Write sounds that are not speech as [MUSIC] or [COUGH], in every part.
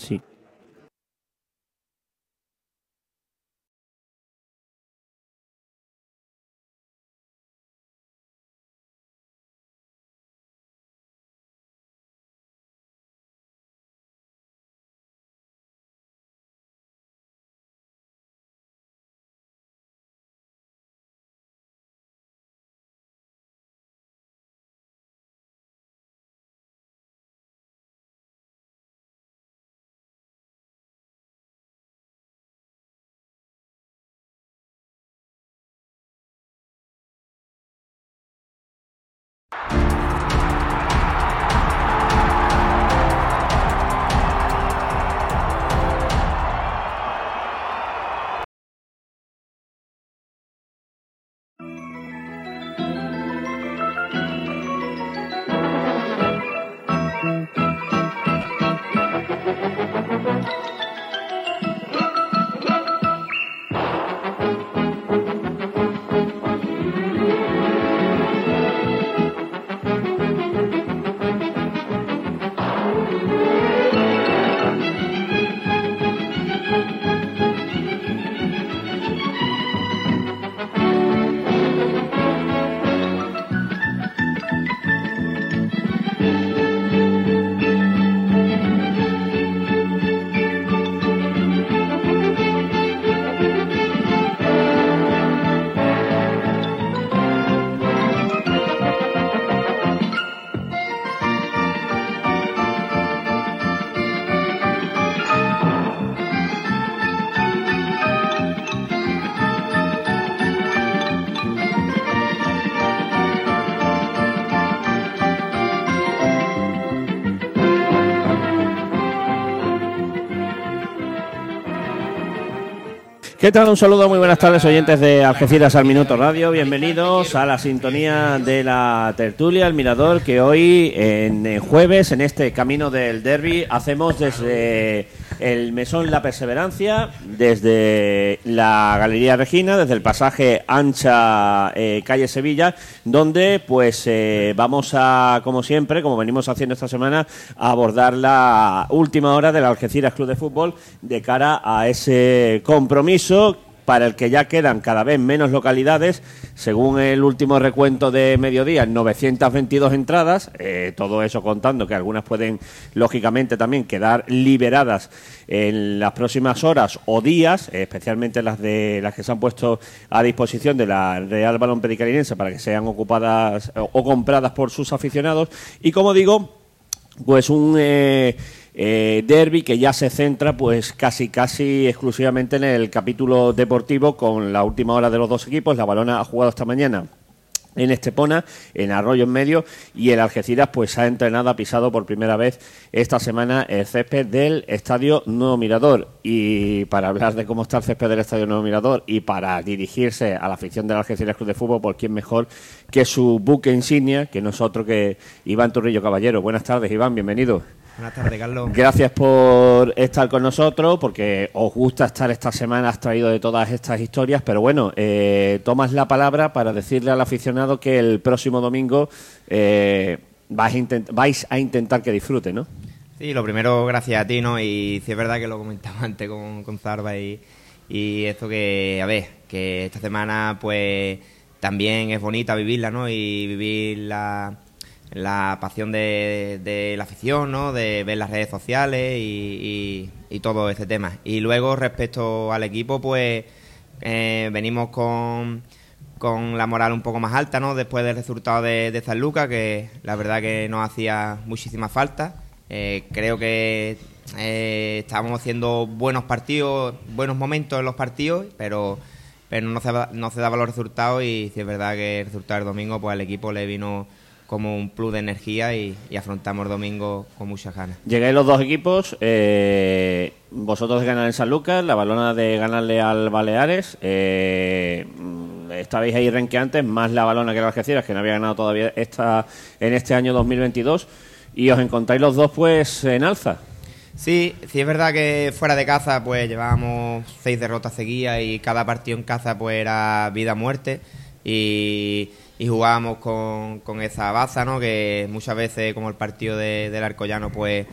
Sí. ¿Qué tal? Un saludo, muy buenas tardes, oyentes de Algeciras al Minuto Radio. Bienvenidos a la sintonía de la tertulia, el Mirador, que hoy, en jueves, en este camino del derby, hacemos desde el Mesón La Perseverancia, desde la Galería Regina, desde el pasaje Ancha eh, Calle Sevilla, donde pues eh, vamos a, como siempre, como venimos haciendo esta semana, a abordar la última hora del Algeciras Club de Fútbol de cara a ese compromiso para el que ya quedan cada vez menos localidades. Según el último recuento de mediodía, 922 entradas, eh, todo eso contando que algunas pueden, lógicamente, también quedar liberadas en las próximas horas o días, especialmente las de las que se han puesto a disposición de la Real Balón Pedicalinense para que sean ocupadas o, compradas por sus aficionados. Y como digo, pues un... Eh, eh, derby que ya se centra pues casi casi exclusivamente en el capítulo deportivo con la última hora de los dos equipos. La Balona ha jugado esta mañana en Estepona, en Arroyo en medio, y el Algeciras pues ha entrenado, ha pisado por primera vez esta semana el césped del Estadio Nuevo Mirador. Y para hablar de cómo está el césped del Estadio Nuevo Mirador y para dirigirse a la afición del Algeciras Club de Fútbol, por quién mejor que su buque insignia, que nosotros que Iván Turrillo Caballero. Buenas tardes, Iván, bienvenido. Buenas tardes, Carlos. Gracias por estar con nosotros, porque os gusta estar esta semana, has traído de todas estas historias, pero bueno, eh, tomas la palabra para decirle al aficionado que el próximo domingo eh, vais, a intentar que disfrute, ¿no? Sí, lo primero, gracias a ti, ¿no? Y si es verdad que lo comentaba [LAUGHS] antes con, con Zarba y, y esto que, a ver, que esta semana pues también es bonita vivirla, ¿no? Y vivir la la pasión de, la afición, ¿no? de ver las redes sociales y, todo ese tema. Y luego respecto al equipo, pues eh, venimos con, con la moral un poco más alta, ¿no? después del resultado de, San Lucas, que la verdad que nos hacía muchísima falta. Eh, creo que eh, estábamos haciendo buenos partidos, buenos momentos en los partidos, pero pero no se, no se daban los resultados y si es verdad que el resultado del domingo pues al equipo le vino como un plus de energía y, afrontamos domingo con muchas ganas. Llegáis los dos equipos, eh, vosotros de ganar en San Lucas, la balona de ganarle al Baleares, eh, estabais ahí renqueantes, más la balona que la Algeciras, que no había ganado todavía esta, en este año 2022, y os encontráis los dos pues en alza. Sí, sí es verdad que fuera de caza pues llevábamos seis derrotas seguidas y cada partido en caza pues era vida-muerte y y jugábamos con, con esa baza, ¿no? Que muchas veces, como el partido de, del Arcollano, pues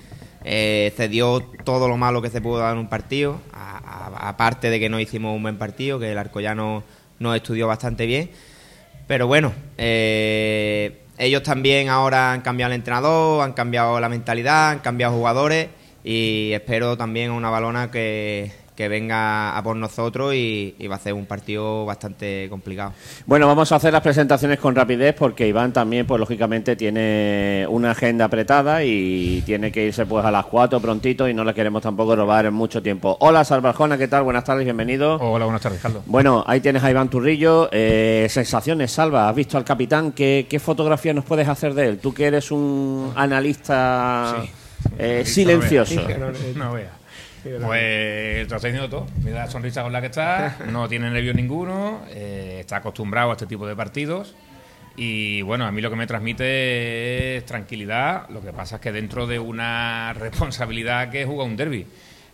eh, cedió todo lo malo que se pudo dar en un partido, aparte de que no hicimos un buen partido, que el Arcoyano nos estudió bastante bien. Pero bueno, eh, ellos también ahora han cambiado el entrenador, han cambiado la mentalidad, han cambiado jugadores y espero también una balona que, que venga a por nosotros y, va a ser un partido bastante complicado. Bueno, vamos a hacer las presentaciones con rapidez porque Iván también, pues lógicamente, tiene una agenda apretada y tiene que irse pues a las cuatro prontito y no le queremos tampoco robar en mucho tiempo. Hola, Salvajona, ¿qué tal? Buenas tardes, bienvenido. Hola, buenas tardes, Carlos. Bueno, ahí tienes a Iván Turrillo. Eh, sensaciones, Salva, ¿has visto al capitán? ¿Qué, ¿Qué, fotografía nos puedes hacer de él? Tú que eres un analista eh, silencioso. No veas. Pues lo está haciendo todo. Mira la sonrisa con la que está, [LAUGHS] no tiene nervios ninguno, eh, está acostumbrado a este tipo de partidos. Y bueno, a mí lo que me transmite es tranquilidad. Lo que pasa es que dentro de una [LAUGHS] responsabilidad que es jugar un derby.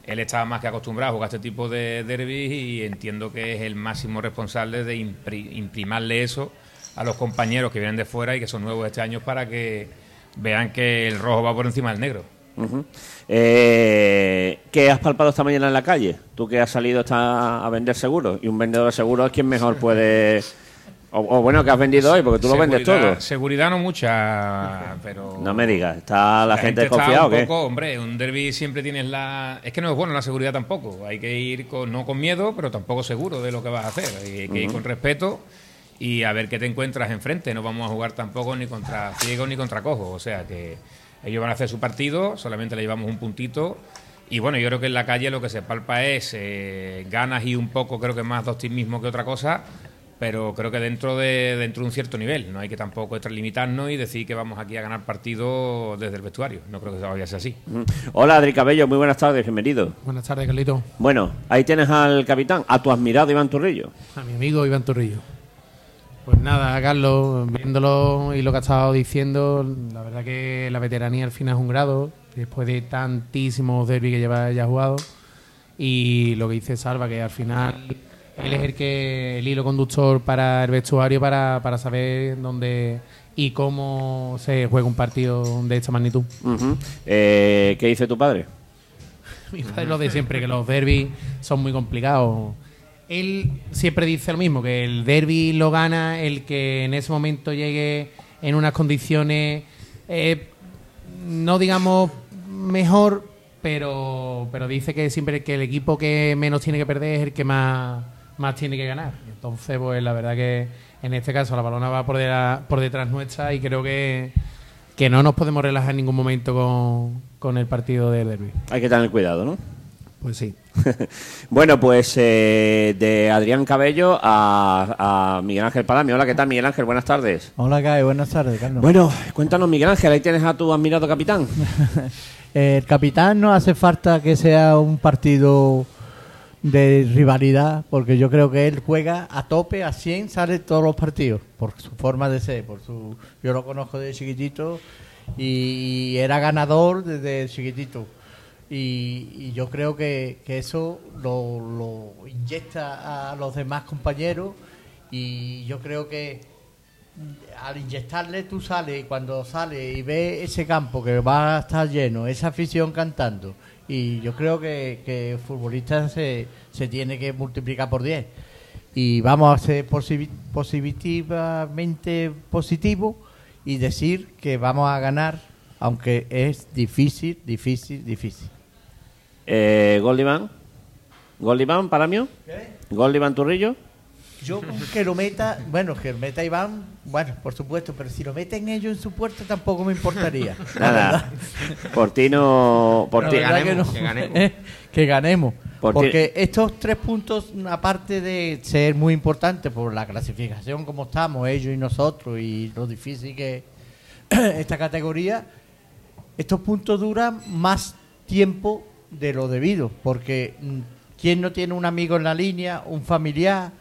Él estaba más que acostumbrado a jugar este tipo de derbis y entiendo que es el máximo responsable de imprimarle eso a los compañeros que vienen de fuera y que son nuevos este año para que vean que el rojo va por encima del negro. Eh, ¿Qué has palpado esta mañana en la calle? Tú que has salido a vender seguros y un vendedor de seguros es quien mejor puede... O, bueno, que has vendido hoy, porque tú lo vendes todo. Seguridad no mucha, pero... No me digas, ¿está la, gente, desconfiada o qué? hombre, un derby siempre tienes la... Es que no es bueno la seguridad tampoco. Hay que ir con, no con miedo, pero tampoco seguro de lo que vas a hacer. Hay que ir con respeto y a ver qué te encuentras enfrente. No vamos a jugar tampoco ni contra ciegos ni contra cojos. O sea que ellos van a hacer su partido, solamente le llevamos un puntito. Y bueno, yo creo que en la calle lo que se palpa es eh, ganas y un poco, creo que más de optimismo que otra cosa, pero creo que dentro de, dentro de un cierto nivel. No hay que tampoco extralimitarnos y decir que vamos aquí a ganar partido desde el vestuario. No creo que vaya a ser así. Hola, Adri Cabello, muy buenas tardes, bienvenido. Buenas tardes, Carlito. Bueno, ahí tienes al capitán, a tu admirado Iván Turrillo. A mi amigo Iván Turrillo. Pues nada, Carlos, viéndolo y lo que ha estado diciendo, la verdad que la veteranía al final es un grado, después de tantísimos derbis que lleva ya jugado. Y lo que dice Salva, que al final él es el, que, el hilo conductor para el vestuario para, para saber dónde y cómo se juega un partido de esta magnitud. Eh, ¿Qué dice tu padre? [LAUGHS] Mi padre lo de siempre, que los derbis son muy complicados él siempre dice lo mismo, que el derby lo gana el que en ese momento llegue en unas condiciones, eh, no digamos mejor, pero, pero dice que siempre que el equipo que menos tiene que perder es el que más, más tiene que ganar. Entonces, pues la verdad que en este caso la balona va por, por detrás nuestra y creo que, que no nos podemos relajar en ningún momento con, con el partido del derby. Hay que tener cuidado, ¿no? Pues sí. [LAUGHS] bueno, pues eh, de Adrián Cabello a, Miguel Ángel Palamio. Hola, ¿qué tal, Miguel Ángel? Buenas tardes. Hola, Kai. Buenas tardes, Carlos. Bueno, cuéntanos, Miguel Ángel, ahí tienes a tu admirado capitán. [LAUGHS] el capitán no hace falta que sea un partido de rivalidad, porque yo creo que él juega a tope, a 100, sale todos los partidos, por su forma de ser, por su yo lo conozco de chiquitito y era ganador desde chiquitito y, yo creo que, eso lo, inyecta a los demás compañeros y yo creo que al inyectarle tú sales y cuando sales y ves ese campo que va a estar lleno, esa afición cantando y yo creo que, el futbolista se, se tiene que multiplicar por 10 y vamos a ser positivamente positivos y decir que vamos a ganar aunque es difícil, difícil, difícil. Eh, Goldivan. Goldivan, para mí. ¿Qué? Goldivan Turrillo. Yo que lo meta, bueno, que lo meta Iván, bueno, por supuesto, pero si lo meten ellos en su puerta tampoco me importaría. [LAUGHS] Nada. Por ti no. Por ti. Ganemos, que, ganemos. [LAUGHS] que ganemos. Porque estos tres puntos, aparte de ser muy importantes por la clasificación como estamos, ellos y nosotros, y lo difícil que [CLEARS THROAT] esta categoría, estos puntos duran más tiempo de lo debido, porque mm, ¿quién no tiene un amigo en la línea, un familiar,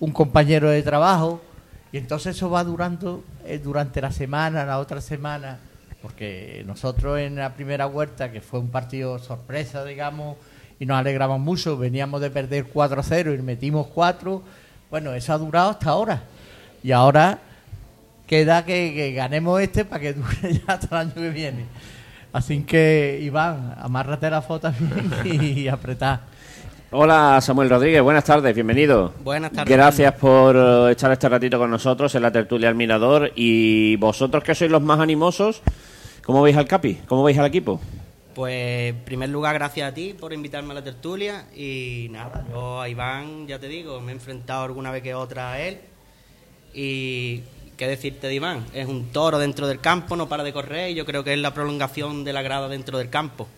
un compañero de trabajo? Y entonces eso va durando eh, durante la semana, la otra semana, porque nosotros en la primera vuelta, que fue un partido sorpresa, digamos, y nos alegramos mucho, veníamos de perder 4 a 0 y metimos 4, bueno, eso ha durado hasta ahora. Y ahora queda que, que ganemos este para que [LAUGHS] dure ya hasta el año que viene. Así que, Iván, amárrate la foto bien [LAUGHS] y apretar. Hola Samuel Rodríguez, buenas tardes, bienvenido. Buenas tardes. Gracias por eh, echar este ratito con nosotros en la tertulia al Mirador. Y vosotros que sois los más animosos, ¿cómo veis al Capi? ¿Cómo veis al equipo? Pues en primer lugar gracias a ti por invitarme a la tertulia y nada, yo a Iván ya te digo, me he enfrentado alguna vez que otra a él y qué decirte de Iván, es un toro dentro del campo, no para de correr y yo creo que es la prolongación de la grada dentro del campo.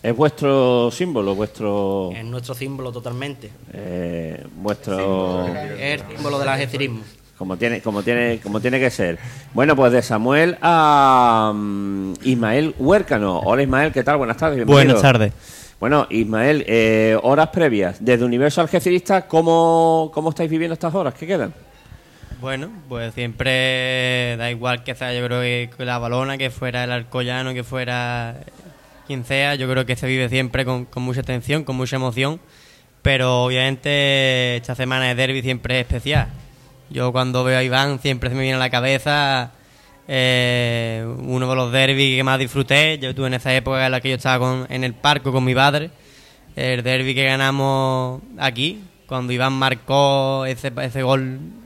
Es vuestro símbolo, vuestro... Es nuestro símbolo totalmente. eh, vuestro... Es el símbolo del algecirismo. Como tiene, como tiene, como tiene que ser. Bueno, pues de Samuel a mm, Ismael Huércano. Hola Ismael, ¿qué tal? Buenas tardes. bienvenido. Buenas tardes. Bueno, Ismael, eh, horas previas. Desde Universo Algecirista, ¿cómo, ¿cómo estáis viviendo estas horas? ¿Qué quedan? Bueno, pues siempre da igual que sea, yo creo que la balona, que fuera el arcollano, que fuera quien sea, yo creo que se vive siempre con, mucha tensión, con mucha emoción, pero obviamente esta semana de derby siempre es especial. Yo cuando veo a Iván siempre se me viene a la cabeza eh, uno de los derbis que más disfruté, yo estuve en esa época en la que yo estaba en el parco con mi padre, el derby que ganamos aquí, cuando Iván marcó ese, ese gol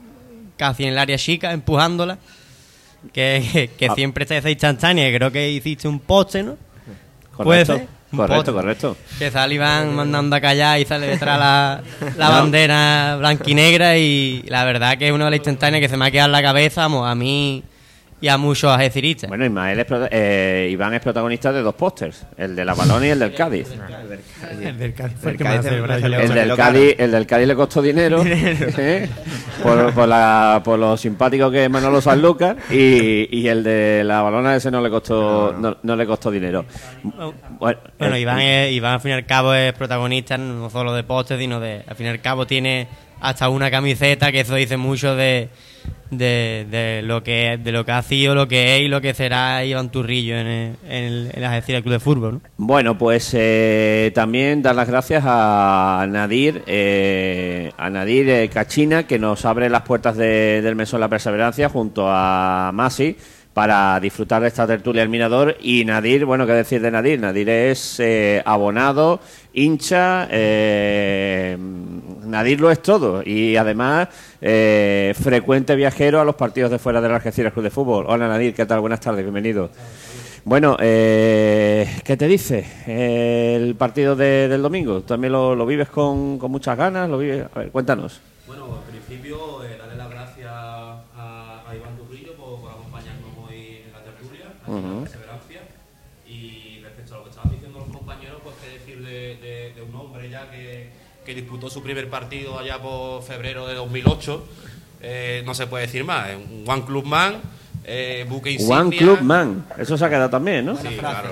casi en el área chica, empujándola. Que, que, Ah. siempre está esa instantánea, creo que hiciste un poste, ¿no? ¿Puede Correcto, correcto, correcto. Que sale Iván mandando a callar y sale detrás la, la bandera blanquinegra y la verdad que es una de las instantáneas que se me ha quedado en la cabeza vamos, a mí y a muchos ajeciristas. Bueno, Ismael es eh, Iván es protagonista de dos pósters, el de la Balón y el del Cádiz. El del Cádiz fue el que más del, Cádiz, el del Cádiz le costó dinero, ¿eh? por, por, la, por lo simpático que es Manolo Sanlúcar y, y el de la balona ese no le costó no, no le costó dinero. Bueno, Bueno, eh, Iván, es- Iván al fin y al cabo es protagonista no solo de postes, sino de, al fin y al cabo tiene hasta una camiseta que eso dice mucho de, de, de lo que de lo que ha sido, lo que es y lo que será Iván Turrillo en el, en el, en la Club de Fútbol. ¿no? Bueno, pues eh, también dar las gracias a Nadir, eh, a Nadir eh, Cachina, que nos abre las puertas de- del Mesón La Perseverancia junto a Masi para disfrutar de esta tertulia del Mirador. Y Nadir, bueno, ¿qué decir de Nadir? Nadir es eh, abonado, hincha, eh, Nadir lo es todo. Y además, eh, frecuente viajero a los partidos de fuera del Algeciras Club de Fútbol. Hola Nadir, ¿qué tal? Buenas tardes, bienvenido. Bueno, eh, ¿qué te dice el partido de- del domingo? ¿También lo, lo vives con, con muchas ganas? ¿Lo vives? A ver, cuéntanos. Aquí en la perseverancia. Y respecto a lo que estaban diciendo los compañeros, pues qué decir de, de- de un hombre ya que, que disputó su primer partido allá por febrero de 2008. Eh, no se puede decir más, un One Club Man, eh, buque insignia. One Club Man. Eso se ha quedado también, ¿no? Sí, claro.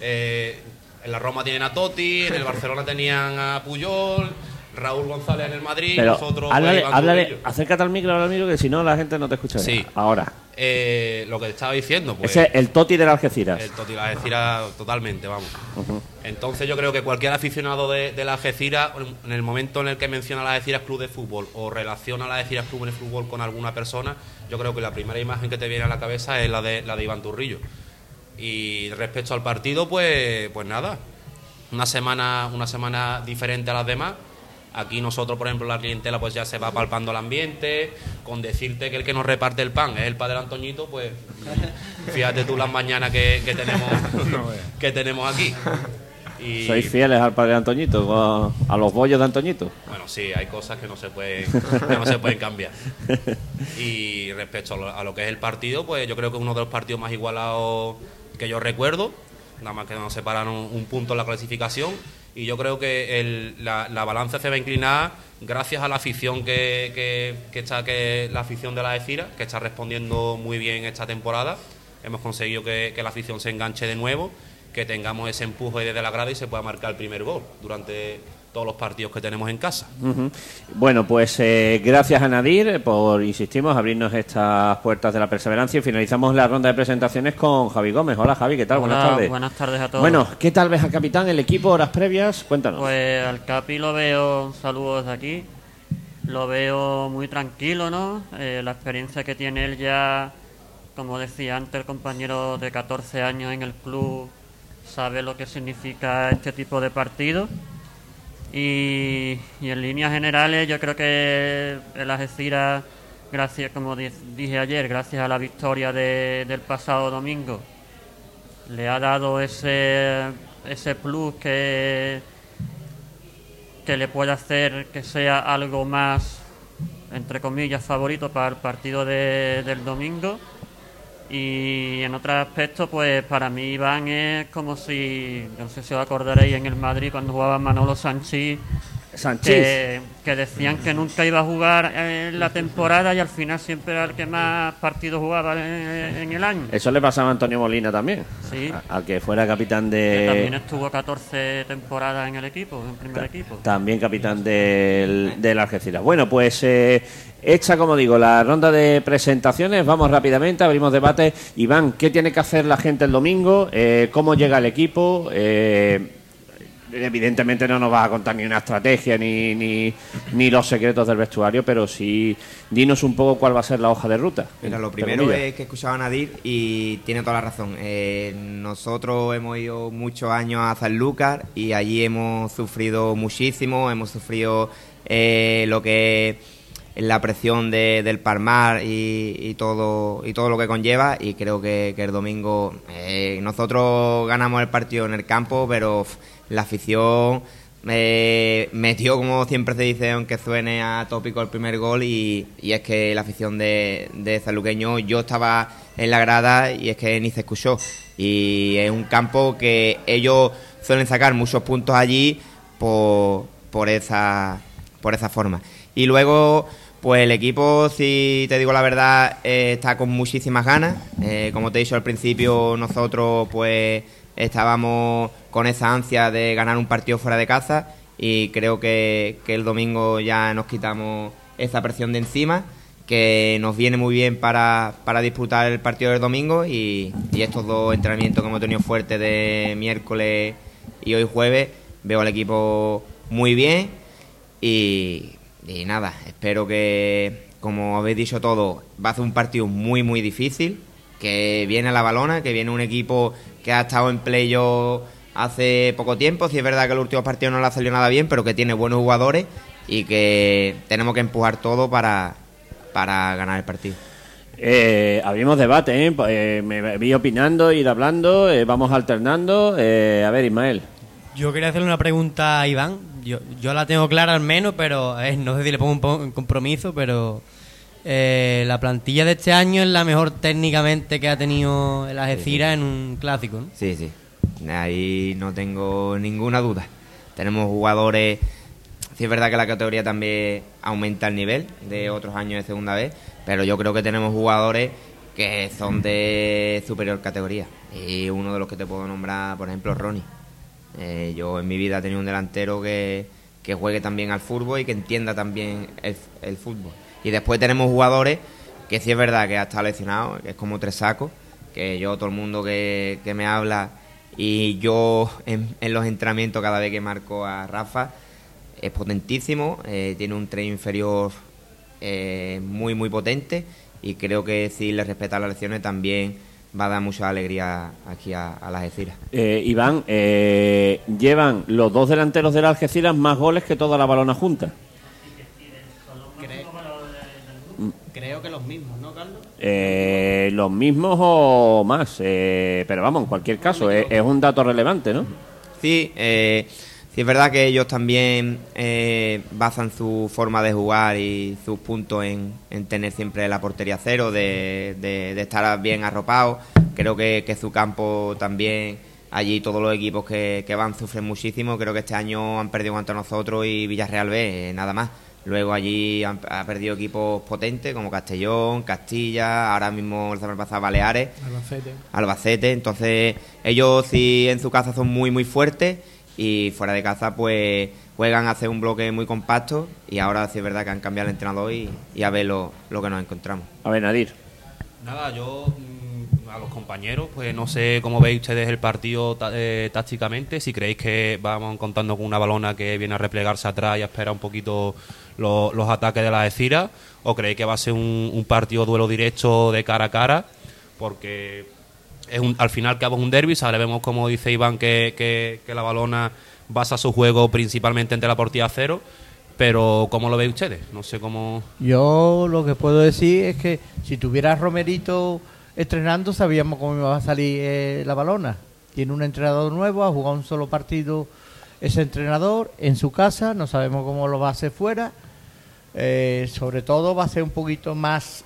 Eh, en la Roma tienen a Totti, en el Barcelona tenían a Puyol, Raúl González en el Madrid, Pero nosotros pues, háblale, háblale, acércate al micro, al micro, que si no la gente no te escucha. Sí. Ahora. Eh, lo que te estaba diciendo, pues Ese es el Toti del Algeciras. el Totti la Algeciras totalmente, vamos. Entonces yo creo que cualquier aficionado de, de la Algeciras, en el momento en el que menciona la Algeciras Club de Fútbol o relaciona la Algeciras Club de Fútbol con alguna persona, yo creo que la primera imagen que te viene a la cabeza es la de, la de Iván Turrillo. Y respecto al partido, pues, pues nada, una semana, una semana diferente a las demás. Aquí nosotros, por ejemplo, la clientela pues ya se va palpando el ambiente, con decirte que el que nos reparte el pan es el padre Antoñito, pues [LAUGHS] fíjate tú las mañanas que, que tenemos [LAUGHS] que tenemos aquí. Y, Sois fieles al padre Antoñito, a, a los bollos de Antoñito. bueno, sí, hay cosas que no se pueden, que no se pueden cambiar. [LAUGHS] Y respecto a lo, a lo que es el partido, pues yo creo que es uno de los partidos más igualados que yo recuerdo. Nada más que nos separaron un punto en la clasificación. Y yo creo que el- la, la balanza se va a inclinar gracias a la afición que, que, está, que la afición de la ECIRA, que está respondiendo muy bien esta temporada. Hemos conseguido que, que la afición se enganche de nuevo, que tengamos ese empuje desde la grada y se pueda marcar el primer gol durante todos los partidos que tenemos en casa. Bueno, pues eh, gracias a Nadir por, insistimos, abrirnos estas puertas de la perseverancia y finalizamos la ronda de presentaciones con Javi Gómez. Hola Javi, ¿qué tal? Hola, buenas tardes. buenas tardes a todos. Bueno, ¿qué tal ves al capitán, el equipo, horas previas? Cuéntanos. Pues al Capi lo veo, saludos de aquí, lo veo muy tranquilo, ¿no? Eh, la experiencia que tiene él ya como decía antes el compañero de 14 años en el club, sabe lo que significa este tipo de partidos. Y, en líneas generales yo creo que el Algeciras, gracias, como di- dije ayer, gracias a la victoria de- del pasado domingo, le ha dado ese, ese plus que, que le puede hacer que sea algo más, entre comillas, favorito para el partido de- del domingo. Y en otro aspecto, pues para mí Iván es como si, no sé si os acordaréis en el Madrid cuando jugaba Manolo Sanchís, Sanchís. que, que decían que nunca iba a jugar en la temporada y al final siempre era el que más partidos jugaba en, en el año. Eso le pasaba a Antonio Molina también. Sí. A- Al que fuera capitán Que también de. estuvo 14 temporadas en el equipo, en primer equipo. También capitán del, del Algeciras. Bueno, pues eh, hecha, como digo, la ronda de presentaciones, vamos rápidamente, abrimos debate. Iván, ¿qué tiene que hacer la gente el domingo? Eh, ¿Cómo llega el equipo? Eh, evidentemente no nos va a contar ni una estrategia ni, ni, ni los secretos del vestuario, pero sí dinos un poco cuál va a ser la hoja de ruta. Mira, lo primero es que escuchaba a Nadir y tiene toda la razón. Eh, nosotros hemos ido muchos años a Sanlúcar y allí hemos sufrido muchísimo, hemos sufrido eh, lo que es la presión de- del Parmar y, y todo y todo lo que conlleva y creo que, que el domingo eh, nosotros ganamos el partido en el campo, pero la afición eh, metió, como siempre se dice, aunque suene a tópico el primer gol, y, y es que la afición de, de yo estaba en la grada y es que ni se escuchó. Y es un campo que ellos suelen sacar muchos puntos allí por, por, esa, por esa forma. Y luego, pues el equipo, si te digo la verdad, eh, está con muchísimas ganas. Eh, como te he dicho al principio, nosotros pues estábamos con esa ansia de ganar un partido fuera de casa y creo que, que el domingo ya nos quitamos esa presión de encima que nos viene muy bien para, para disputar el partido del domingo y, estos dos entrenamientos que hemos tenido fuertes de miércoles y hoy jueves veo al equipo muy bien y, nada, espero que, como habéis dicho todo, va a ser un partido muy, muy difícil, que viene a la balona, que viene un equipo que ha estado en playoff hace poco tiempo, si es verdad que el último partido no le ha salido nada bien, pero que tiene buenos jugadores y que tenemos que empujar todo para, para ganar el partido. Eh, abrimos debate, ¿eh? Eh, me vi opinando, ir hablando, eh, vamos alternando. Eh, a ver, Ismael. Yo quería hacerle una pregunta a Iván. Yo, yo la tengo clara al menos, pero eh, no sé si le pongo un, po- un compromiso, pero eh, la plantilla de este año es la mejor técnicamente que ha tenido el Algeciras en un clásico, ¿no? Sí, sí. Ahí no tengo ninguna duda. Tenemos jugadores. Sí, es verdad que la categoría también aumenta el nivel de otros años de segunda vez, pero yo creo que tenemos jugadores que son de superior categoría. Y uno de los que te puedo nombrar, por ejemplo, Ronnie. Eh, yo en mi vida he tenido un delantero que, que juegue también al fútbol y que entienda también el, el fútbol. Y después tenemos jugadores que sí es verdad que ha estado lesionado, que es como tres sacos, que yo, todo el mundo que, que me habla y yo en, los entrenamientos cada vez que marco a Rafa, es potentísimo, eh, tiene un tren inferior eh, muy, muy potente y creo que si le respeta las lecciones también va a dar mucha alegría aquí a, las Algeciras. Eh, Iván, llevan los dos delanteros del Algeciras más goles que toda la balona junta. Creo que los mismos, ¿no, Carlos? Eh, los mismos o más, eh, pero vamos, en cualquier caso, es, es un dato relevante, ¿no? Sí, eh, sí es verdad que ellos también eh, basan su forma de jugar y sus puntos en, en tener siempre la portería cero, de, de- de estar bien arropados. Creo que, que su campo también, allí todos los equipos que, que van sufren muchísimo. Creo que este año han perdido contra nosotros y Villarreal B, eh, nada más. Luego allí han, ha perdido equipos potentes como Castellón, Castilla, ahora mismo la semana pasada Baleares. Albacete. Albacete, entonces ellos sí en su casa son muy muy fuertes y fuera de casa pues juegan a hacer un bloque muy compacto y ahora sí es verdad que han cambiado el entrenador y, y a ver lo, lo que nos encontramos. A ver, Nadir. Nada, yo mm, a los compañeros, pues no sé cómo veis ustedes el partido eh, tácticamente, si creéis que vamos contando con una balona que viene a replegarse atrás y a esperar un poquito lo- los ataques de la Ecira, o creéis que va a ser un, un partido duelo directo de cara a cara, porque es un, al final es un derby, sabemos como dice Iván que, que, que la balona basa su juego principalmente entre la portilla cero, pero ¿cómo lo veis ustedes? No sé cómo... Yo lo que puedo decir es que si tuviera Romerito estrenando, sabíamos cómo iba a salir eh, la balona. Tiene un entrenador nuevo, ha jugado un solo partido ese entrenador en su casa, no sabemos cómo lo va a hacer fuera. Eh, sobre todo va a ser un poquito más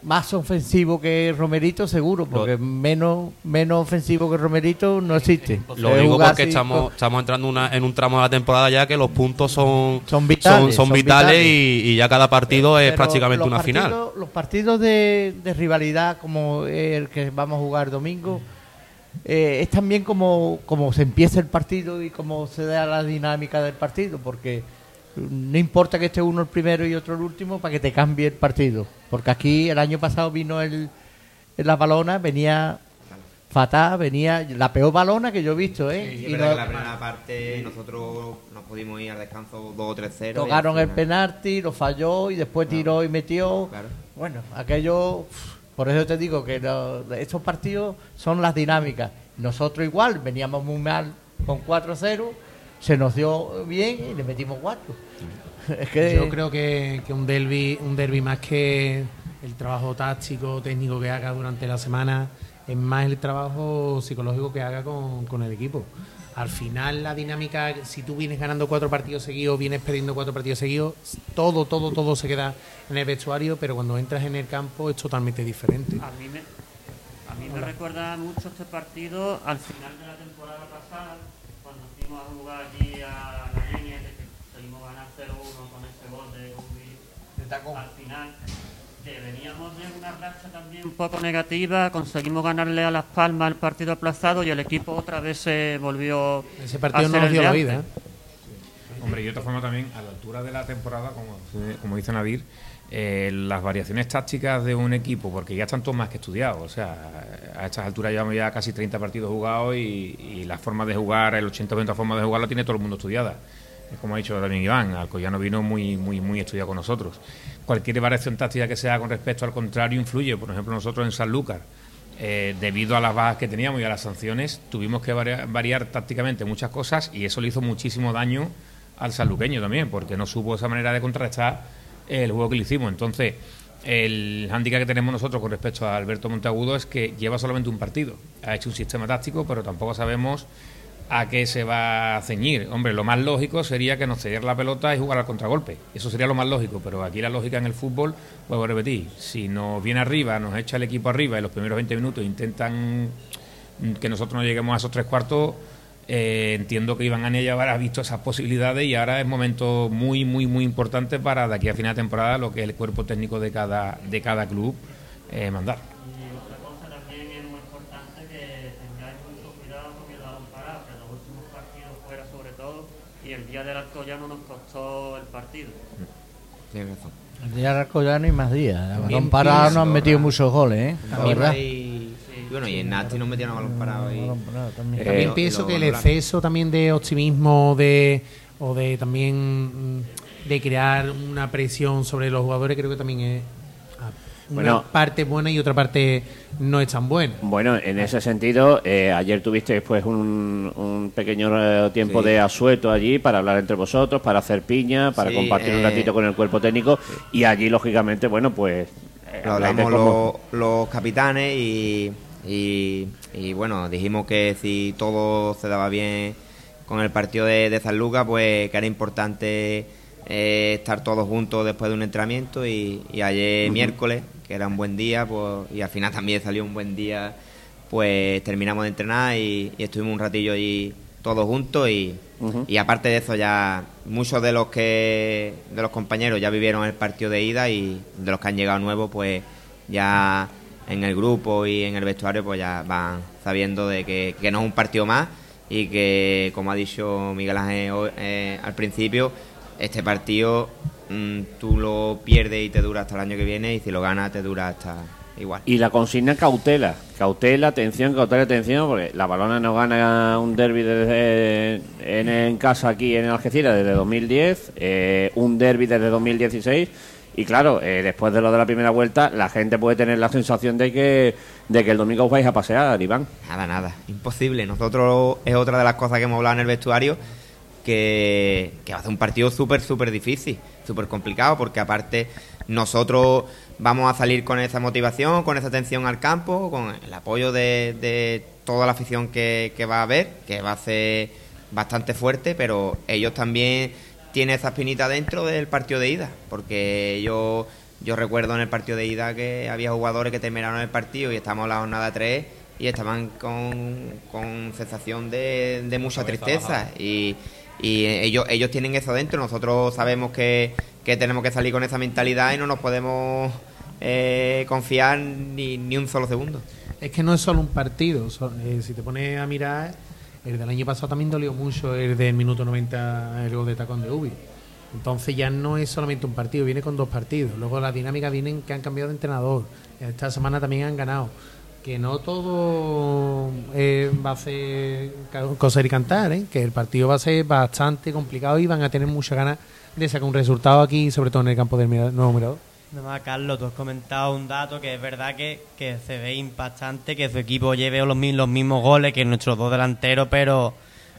más ofensivo que Romerito seguro, porque menos menos ofensivo que Romerito no existe. Lo digo porque estamos, con- estamos entrando una- en un tramo de la temporada ya que los puntos son, Son vitales, son, son vitales, vitales. Y, y ya cada partido es Pero prácticamente una final. Los partidos de, de rivalidad como el que vamos a jugar domingo eh, es también como, como se empieza el partido y cómo se da la dinámica del partido, porque no importa que esté uno el primero y otro el último para que te cambie el partido. Porque aquí el año pasado vino el, la balona, venía fatal, venía la peor balona que yo he visto, ¿eh? Sí, Y no- que la primera parte nosotros nos pudimos ir al descanso 2 o 3-0. y tocaron el penalti, lo falló y después tiró y metió. Claro. Bueno, aquello, por eso te digo que lo- estos partidos son las dinámicas. Nosotros igual, veníamos muy mal con 4-0, se nos dio bien y le metimos 4. Es que Yo creo que, que un derby, un derby más que el trabajo táctico, técnico que haga durante la semana, es más el trabajo psicológico que haga con, con el equipo. Al final la dinámica, si tú vienes ganando cuatro partidos seguidos, vienes perdiendo cuatro partidos seguidos, todo, todo, todo se queda en el vestuario, pero cuando entras en el campo es totalmente diferente. A mí me, a mí me recuerda mucho este partido al final de la temporada pasada, fuimos a jugar allí a la línea, que seguimos ganando 0-1 con ese gol de Ubi al final, que veníamos de una racha también un poco negativa, conseguimos ganarle a Las Palmas el partido aplazado y el equipo otra vez se volvió Ese partido a no ser nos dio la vida. ¿eh? Hombre, y de otra forma también, a la altura de la temporada, como, como dice Nadir, eh, las variaciones tácticas de un equipo, porque ya están todos más que estudiados, o sea, a estas alturas llevamos ya casi 30 partidos jugados y, y la forma de jugar, el 80% de la forma de jugar la tiene todo el mundo estudiada. Es como ha dicho también Iván, Alcoyano vino muy, muy, muy estudiado con nosotros. Cualquier variación táctica que sea con respecto al contrario influye. Por ejemplo, nosotros en Sanlúcar, eh, debido a las bajas que teníamos y a las sanciones, tuvimos que variar, variar tácticamente muchas cosas y eso le hizo muchísimo daño al sanluqueño también, porque no supo esa manera de contrarrestar el juego que le hicimos. Entonces, el hándicap que tenemos nosotros con respecto a Alberto Monteagudo es que lleva solamente un partido. Ha hecho un sistema táctico, pero tampoco sabemos a qué se va a ceñir. Hombre, lo más lógico sería que nos cediera la pelota y jugar al contragolpe. Eso sería lo más lógico, pero aquí la lógica en el fútbol, vuelvo a repetir, si nos viene arriba, nos echa el equipo arriba y los primeros 20 minutos intentan que nosotros no lleguemos a esos tres cuartos, eh, entiendo que Iván Anella habrá visto esas posibilidades y ahora es momento muy, muy, muy importante para de aquí a final de temporada lo que es el cuerpo técnico de cada, de cada club eh, mandar. Y otra cosa también es muy importante que tengáis mucho cuidado con el balón parado, que en los últimos partidos fuera sobre todo, y el día del Alcoyano nos costó el partido. Tienes razón. El día de Alcoyano y más días. También balón parado no han metido muchos goles, ¿eh? La Viva verdad. Y, bueno, y en Nati nos metieron a balón parado y... Balón parado también. Eh, También lo- pienso lo que el exceso también de optimismo de o de también de crear una presión sobre los jugadores creo que también es ah, una Bueno. parte buena y otra parte no es tan buena. Bueno, en ese sentido, eh, ayer tuviste pues un, un pequeño eh, tiempo Sí. de asueto allí para hablar entre vosotros, para hacer piña, para Sí, compartir un ratito con el cuerpo técnico y allí, lógicamente, bueno, pues... eh, hablamos los capitanes y, y, y, bueno, dijimos que si todo se daba bien con el partido de, de San Lucas, pues que era importante eh, estar todos juntos después de un entrenamiento y, y ayer miércoles, que era un buen día, pues y al final también salió un buen día, pues terminamos de entrenar y, y estuvimos un ratillo allí todos juntos y, y aparte de eso ya muchos de los que de los compañeros ya vivieron el partido de ida y de los que han llegado nuevos pues ya en el grupo y en el vestuario pues ya van sabiendo de que, que no es un partido más y que como ha dicho Miguel Ángel eh, al principio este partido mm, tú lo pierdes y te dura hasta el año que viene y si lo ganas te dura hasta igual. Y la consigna cautela, cautela, atención, cautela, atención, porque la balona no gana un derby desde, en, en casa aquí en Algeciras desde 2010, eh, un derby desde 2016 Y claro, eh, después de lo de la primera vuelta, la gente puede tener la sensación de que, de que el domingo os vais a pasear, Iván. Nada, nada, imposible. Nosotros es otra de las cosas que hemos hablado en el vestuario, que, que va a ser un partido súper, súper difícil, súper complicado, porque aparte nosotros vamos a salir con esa motivación, con esa atención al campo, con el apoyo de, de toda la afición que, que va a haber, que va a ser bastante fuerte, pero ellos también tienen esa espinita dentro del partido de ida, porque yo, yo recuerdo en el partido de ida que había jugadores que terminaron el partido y estábamos en la jornada 3 y estaban con, con sensación de, de mucha tristeza y, y ellos, ellos tienen eso dentro, nosotros sabemos que, que tenemos que salir con esa mentalidad y no nos podemos eh, confiar ni, ni un solo segundo. Es que no es solo un partido. so- eh, si te pones a mirar, el del año pasado también dolió mucho el del minuto 90, el gol de tacón de Ubi. Entonces ya no es solamente un partido, viene con dos partidos. Luego la dinámica viene que han cambiado de entrenador. Esta semana también han ganado. Que no todo eh, va a ser coser y cantar, ¿eh? que el partido va a ser bastante complicado y van a tener muchas ganas de sacar un resultado aquí, sobre todo en el campo del nuevo mirador. Nada más, Carlos, tú has comentado un dato que es verdad que, que se ve impactante que su equipo lleve los mismos goles que nuestros dos delanteros, pero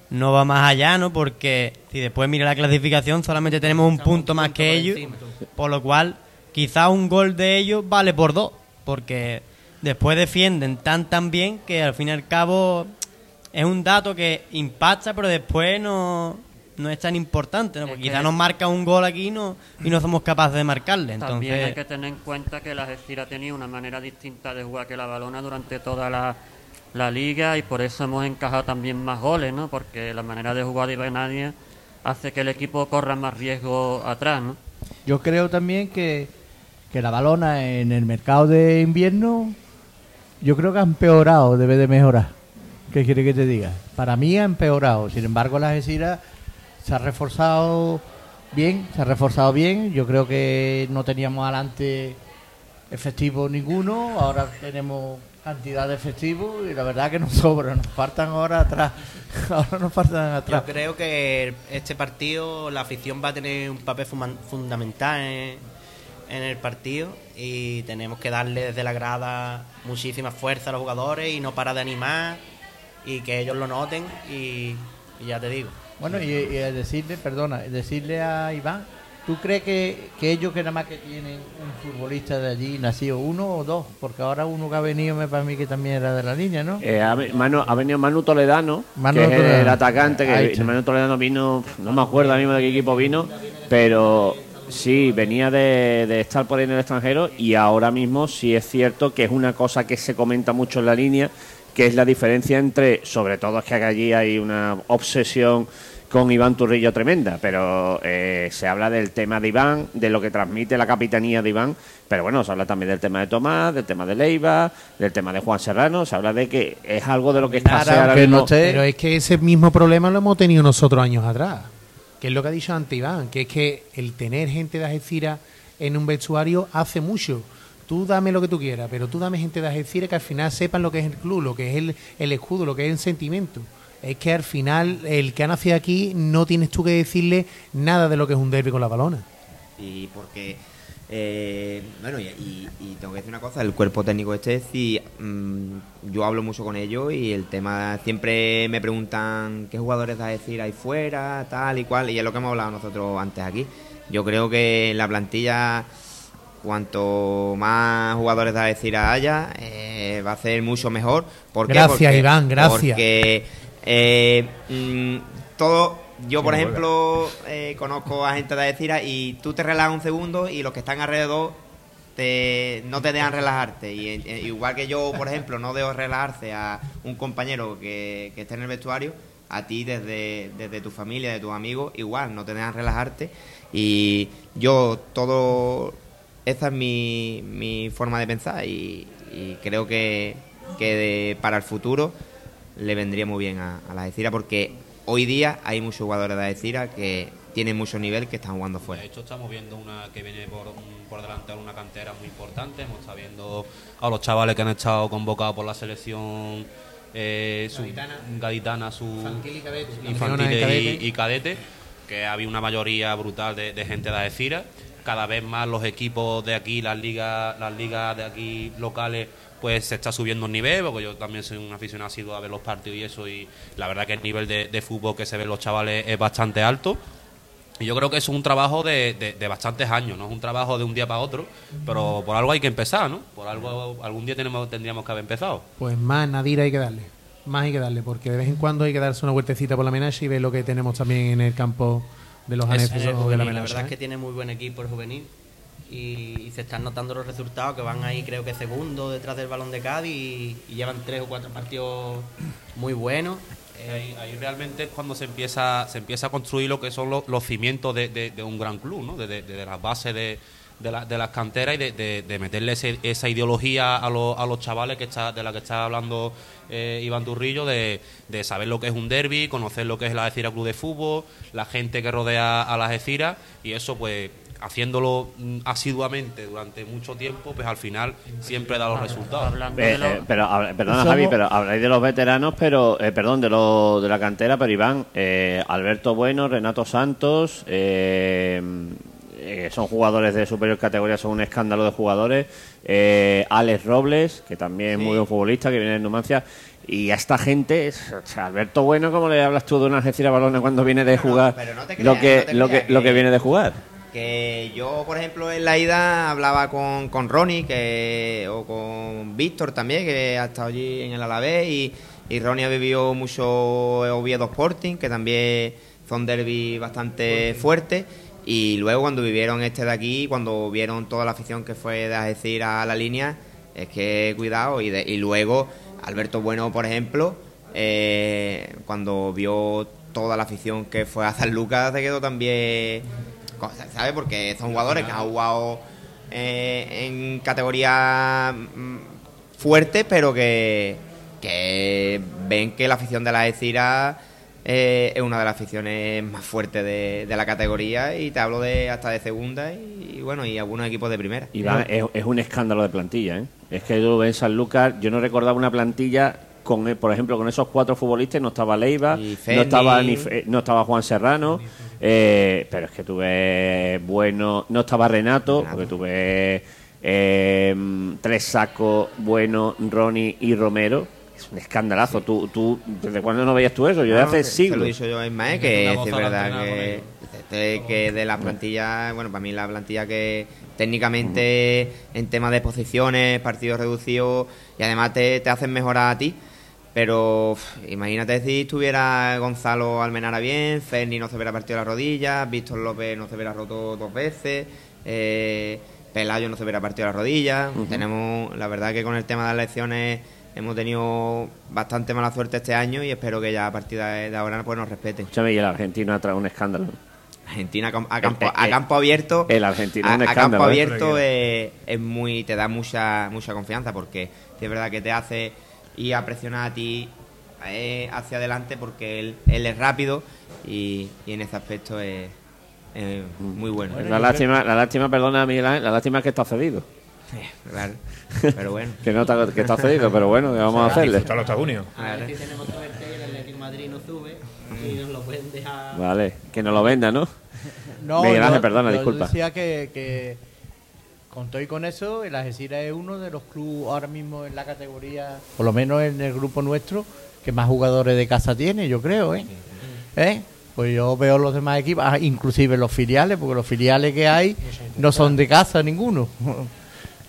no va más allá, ¿no? Porque si después mira la clasificación, solamente tenemos un punto más que ellos, por lo cual quizá un gol de ellos vale por dos, porque después defienden tan tan bien que al fin y al cabo es un dato que impacta, pero después no, no es tan importante, ¿no? Porque quizá nos marca un gol aquí no, y no somos capaces de marcarle. Entonces, También hay que tener en cuenta que la Algeciras ha tenido una manera distinta de jugar que la balona durante toda la, la liga y por eso hemos encajado también más goles, ¿no? Porque la manera de jugar de Benadia hace que el equipo corra más riesgo atrás, ¿no? Yo creo también que, que la balona en el mercado de invierno, yo creo que ha empeorado, debe de mejorar. ¿Qué quiere que te diga? Para mí ha empeorado. Sin embargo, la Algeciras se ha reforzado bien, se ha reforzado bien. Yo creo que no teníamos adelante efectivo ninguno. Ahora tenemos cantidad de efectivos y la verdad que nos [LAUGHS] sobra. Nos faltan ahora atrás. [LAUGHS] Ahora nos faltan atrás. Yo creo que este partido la afición va a tener un papel fundamental en, en el partido y tenemos que darle desde la grada muchísima fuerza a los jugadores y no para de animar y que ellos lo noten y, y ya te digo. Bueno, y, y decirle, perdona, decirle a Iván, ¿tú crees que, que ellos que nada más que tienen un futbolista de allí, nacido uno o dos? Porque ahora uno que ha venido me para mí que también era de la línea, ¿no? Eh, ha, Manu- ha venido Manu Toledano, Manu que es el atacante, que. Manu Toledano vino, no me acuerdo ahora mismo de qué equipo vino, pero sí, venía de, de estar por ahí en el extranjero y ahora mismo sí es cierto que es una cosa que se comenta mucho en la línea, que es la diferencia entre, sobre todo es que allí hay una obsesión con Iván Turrillo tremenda, pero eh, se habla del tema de Iván, de lo que transmite la capitanía de Iván, pero bueno, se habla también del tema de Tomás, del tema de Leiva, del tema de Juan Serrano, se habla de que es algo de lo que está ahora no mismo- esté- Pero es que ese mismo problema lo hemos tenido nosotros años atrás. Que es lo que ha dicho antes Iván, que es que el tener gente de Algeciras en un vestuario hace mucho. Tú dame lo que tú quieras, pero tú dame gente de Algeciras que al final sepan lo que es el club, lo que es el, el escudo, lo que es el sentimiento. Es que al final el que ha nacido aquí no tienes tú que decirle nada de lo que es un derby con la balona. Y porque, eh, bueno, y, y- y tengo que decir una cosa, el cuerpo técnico este, sí, mm, yo hablo mucho con ellos y el tema, siempre me preguntan qué jugadores da decir ahí fuera, tal y cual, y es lo que hemos hablado nosotros antes aquí. Yo creo que en la plantilla, cuanto más jugadores da decir haya, eh, va a ser mucho mejor. ¿Por qué? Gracias, Porque- Iván, gracias. Porque eh, mm, todo, yo por ejemplo eh, conozco a gente de Algeciras y tú te relajas un segundo y los que están alrededor te, no te dejan relajarte. Y eh, igual que yo, por ejemplo, no dejo relajarse a un compañero que, que esté en el vestuario, a ti desde, desde tu familia, de tus amigos, igual, no te dejan relajarte. Y yo todo, esa es mi, mi forma de pensar y, y creo que, que de- para el futuro le vendría muy bien a, a la Algeciras porque hoy día hay muchos jugadores de Algeciras que tienen mucho nivel que están jugando fuera. De hecho, estamos viendo una que viene por, por delante de una cantera muy importante. Hemos estado viendo a los chavales que han estado convocados por la selección eh, su- gaditana, su Infantil y cadete. infantil y, cadete. y cadete, que había una mayoría brutal de, de gente de Algeciras. cada vez más los equipos de aquí, las ligas, las ligas de aquí locales, pues se está subiendo el nivel, porque yo también soy un aficionado asiduo a ver los partidos y eso, y la verdad que el nivel de, de fútbol que se ven los chavales es bastante alto. Y yo creo que es un trabajo de, de- de bastantes años, no es un trabajo de un día para otro, pero por algo hay que empezar, ¿no? Por algo algún día tenemos, tendríamos que haber empezado. Pues más Nadira hay que darle. Más hay que darle, porque de vez en cuando hay que darse una vueltecita por la Menache y ver lo que tenemos también en el campo de los Es- anexos de la juvenil, la verdad es ¿eh? que tiene muy buen equipo el juvenil y, y se están notando los resultados que van ahí creo que segundo detrás del balón de Cádiz y, llevan tres o cuatro partidos muy buenos. Ahí, ahí realmente es cuando se empieza, se empieza a construir lo que son los, cimientos de, de- de un gran club, ¿no? de, las bases de, la- de las canteras y de, meterle ese- esa ideología a, los- a los chavales que está, de la que está hablando eh, Iván Turrillo, de, de saber lo que es un derby, conocer lo que es la Algeciras Club de Fútbol, la gente que rodea a la Algeciras y eso pues haciéndolo mm, asiduamente durante mucho tiempo, pues al final siempre da los resultados. Eh, de los- eh, pero perdona Javi, pero habláis de los veteranos, pero eh, perdón, de los de la cantera, pero Iván, eh, Alberto Bueno, Renato Santos, eh, eh, son jugadores de superior categoría, son un escándalo de jugadores. Eh, Alex Robles, que también es muy buen futbolista, que viene de Numancia. Y a esta gente, es- o sea, Alberto Bueno, ¿cómo le hablas tú de una Algeciras Balona cuando viene de jugar pero no te lo que no te lo que lo que que- viene de jugar? Que yo, por ejemplo, en la ida hablaba con, con Ronnie que, o con Víctor también, que ha estado allí en el Alavés, y, y Ronnie ha vivido mucho Oviedo Sporting, que también son derby bastante fuertes. Y luego cuando vivieron este de aquí, cuando vieron toda la afición que fue de decir a la línea, es que cuidado. Y, luego Alberto Bueno, por ejemplo, eh, cuando vio toda la afición que fue a San Lucas, se quedó también, ¿sabes? Porque son jugadores que han jugado eh, en categoría mm, fuerte, pero que, que ven que la afición de la Ecira eh, es una de las aficiones más fuertes de, de la categoría y te hablo de hasta de segunda y, y bueno y algunos equipos de primera. Es, es un escándalo de plantilla, ¿eh? Es que yo en San Lucas, yo no recordaba una plantilla con, eh, por ejemplo, con esos cuatro futbolistas, no estaba Leiva, Ni no estaba ni Fe- no estaba Juan Serrano, eh, pero es que tuve bueno, no estaba Renato, Renato. porque tuve eh, tres sacos, bueno, Ronnie y Romero. Es un escandalazo. ¿Tú, tú, ¿Desde cuándo no veías tú eso? Yo de No, hace siglos. lo he dicho yo Una que es verdad que, de, que de la plantilla, bueno, para mí la plantilla que técnicamente Mm. en temas de posiciones, partidos reducidos y además te, te hacen mejorar a ti. Pero uf, imagínate si estuviera Gonzalo Almenara bien, Ferni no se hubiera partido la rodilla, Víctor López no se hubiera roto dos veces, eh, Pelayo no se hubiera partido la rodilla. Tenemos, la verdad que con el tema de las elecciones hemos tenido bastante mala suerte este año y espero que ya a partir de ahora pues nos respeten. Escúchame, y el argentino ha traído un escándalo. Argentina a campo, Eh, eh, a campo abierto. el argentino es a, un a campo abierto es, es muy te da mucha mucha confianza porque es verdad que te hace ir a presionar a ti eh, hacia adelante porque él, él es rápido y, y en ese aspecto es, es muy bueno. La lástima, la lástima, perdona Miguel Ángel, la lástima es que está cedido. Claro. [LAUGHS] Pero bueno. Que no está, que está cedido, pero bueno, ¿qué vamos a hacerle? Hasta los Estados Unidos. A ver si tenemos suerte y el Atlético Madrid no sube y nos lo pueden dejar. Vale, que nos lo venda, ¿no? [LAUGHS] No, Miguel Ángel, yo- perdona, yo disculpa. decía que, que con todo y con eso, el Algeciras es uno de los clubes ahora mismo en la categoría, por lo menos en el grupo nuestro, que más jugadores de casa tiene, yo creo, ¿eh? ¿Eh? Pues yo veo los demás equipos, ah, inclusive los filiales, porque los filiales que hay no son de casa ninguno. [LAUGHS]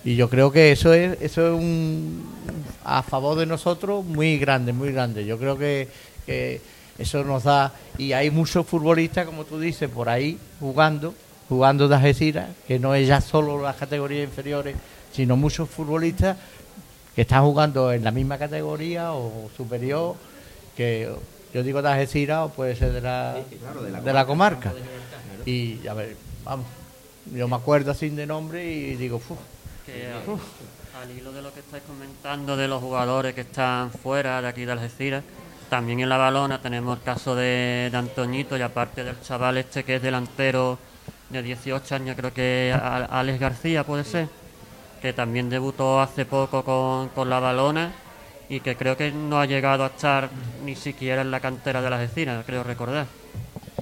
Y yo creo que eso es eso es un a favor de nosotros muy grande, muy grande. Yo creo que, que eso nos da y hay muchos futbolistas, como tú dices, por ahí jugando, jugando de Algeciras, que no es ya solo las categorías inferiores, sino muchos futbolistas que están jugando en la misma categoría o superior, que yo digo de Algeciras o puede ser de la, de la comarca. Y a ver, vamos, yo me acuerdo así de nombre y digo, "Fu". Que al, al hilo de lo que estáis comentando de los jugadores que están fuera de aquí de Algeciras, también en la balona tenemos el caso de, de Antoñito y aparte del chaval este que es delantero de 18 años, creo que A- Alex García puede ser, que también debutó hace poco con, con la balona y que creo que no ha llegado a estar ni siquiera en la cantera de las Algeciras, creo recordar.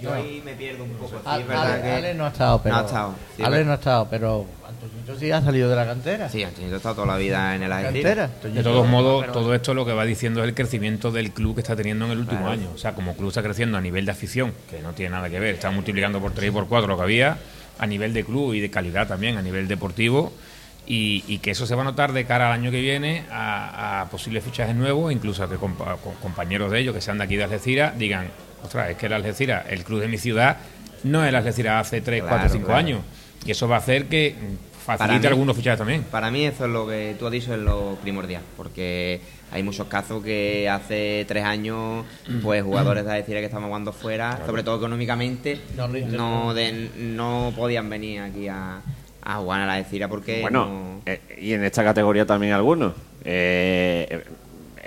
Yo ahí me pierdo un poco. Sí, Ale, Ale- no ha estado, pero. No ha estado. Sí, Ale no ha estado, pero. Antoñito sí ha salido de la cantera. Sí, ha estado toda la vida en el Algeciras. Cantera. De todos modos, todo esto lo que va diciendo es el crecimiento del club que está teniendo en el último Claro. año. O sea, como club está creciendo a nivel de afición, que no tiene nada que ver, está multiplicando por 3 y por 4 lo que había, a nivel de club y de calidad también, a nivel deportivo, y, y que eso se va a notar de cara al año que viene a, a posibles fichajes nuevos, incluso a que compa- con- compañeros de ellos que sean de aquí de Algeciras digan, ostras, es que el Algeciras, el club de mi ciudad, no es el Algeciras hace 3, Claro, 4, 5 claro. años. Y eso va a hacer que facilite mí- algunos fichajes también. Para mí eso es lo que tú has dicho es lo primordial, porque hay muchos casos que hace tres años, pues jugadores de Algeciras que estaban jugando fuera, sobre todo económicamente, No no, de- no podían venir aquí a, a jugar a la Algeciras porque Bueno, no- eh, y en esta categoría también algunos. Eh,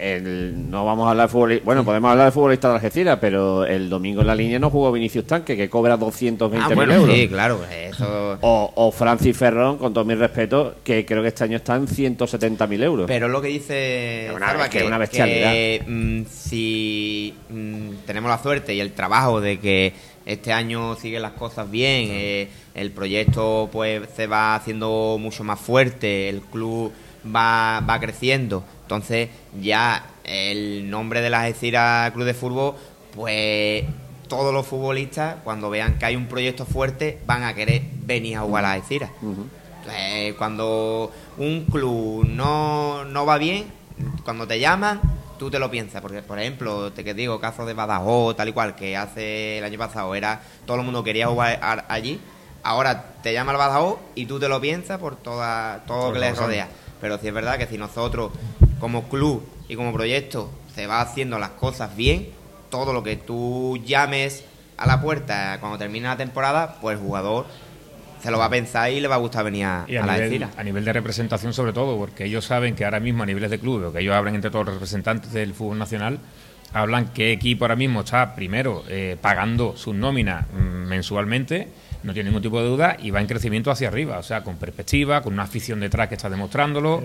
el- no vamos a hablar de futbolista. Bueno, podemos hablar de futbolista de Algeciras, pero el domingo en la línea no jugó Vinicius Tanque, que cobra 220 Ah, mil bueno, euros. sí, claro, eso... O, o Francis Ferrón, con todo mi respeto, que creo que este año está en 170 mil euros. Pero es lo que dice Es una- Zarba, que una bestialidad. que, mm, si mm, tenemos la suerte y el trabajo de que este año siguen las cosas bien, eh, el proyecto pues se va haciendo mucho más fuerte, el club va, va creciendo, entonces ya el nombre de la Algeciras Club de Fútbol, pues todos los futbolistas cuando vean que hay un proyecto fuerte van a querer venir a jugar a la Algeciras. Eh, cuando un club no, no va bien, cuando te llaman, tú te lo piensas. Porque, por ejemplo, te que digo, caso de Badajoz, tal y cual, que hace el año pasado era todo el mundo quería jugar a- allí. Ahora te llama el Badajoz y tú te lo piensas por toda, todo lo que les rodea. Pero sí es verdad que si nosotros, como club y como proyecto, se va haciendo las cosas bien, todo lo que tú llames a la puerta cuando termine la temporada, pues el jugador se lo va a pensar y le va a gustar venir a, Y a, a la nivel, a nivel de representación sobre todo, porque ellos saben que ahora mismo a niveles de club, que ellos hablan entre todos los representantes del fútbol nacional, hablan qué equipo ahora mismo está primero eh, pagando sus nóminas mm, mensualmente, no tiene ningún tipo de duda y va en crecimiento hacia arriba, o sea, con perspectiva, con una afición detrás que está demostrándolo,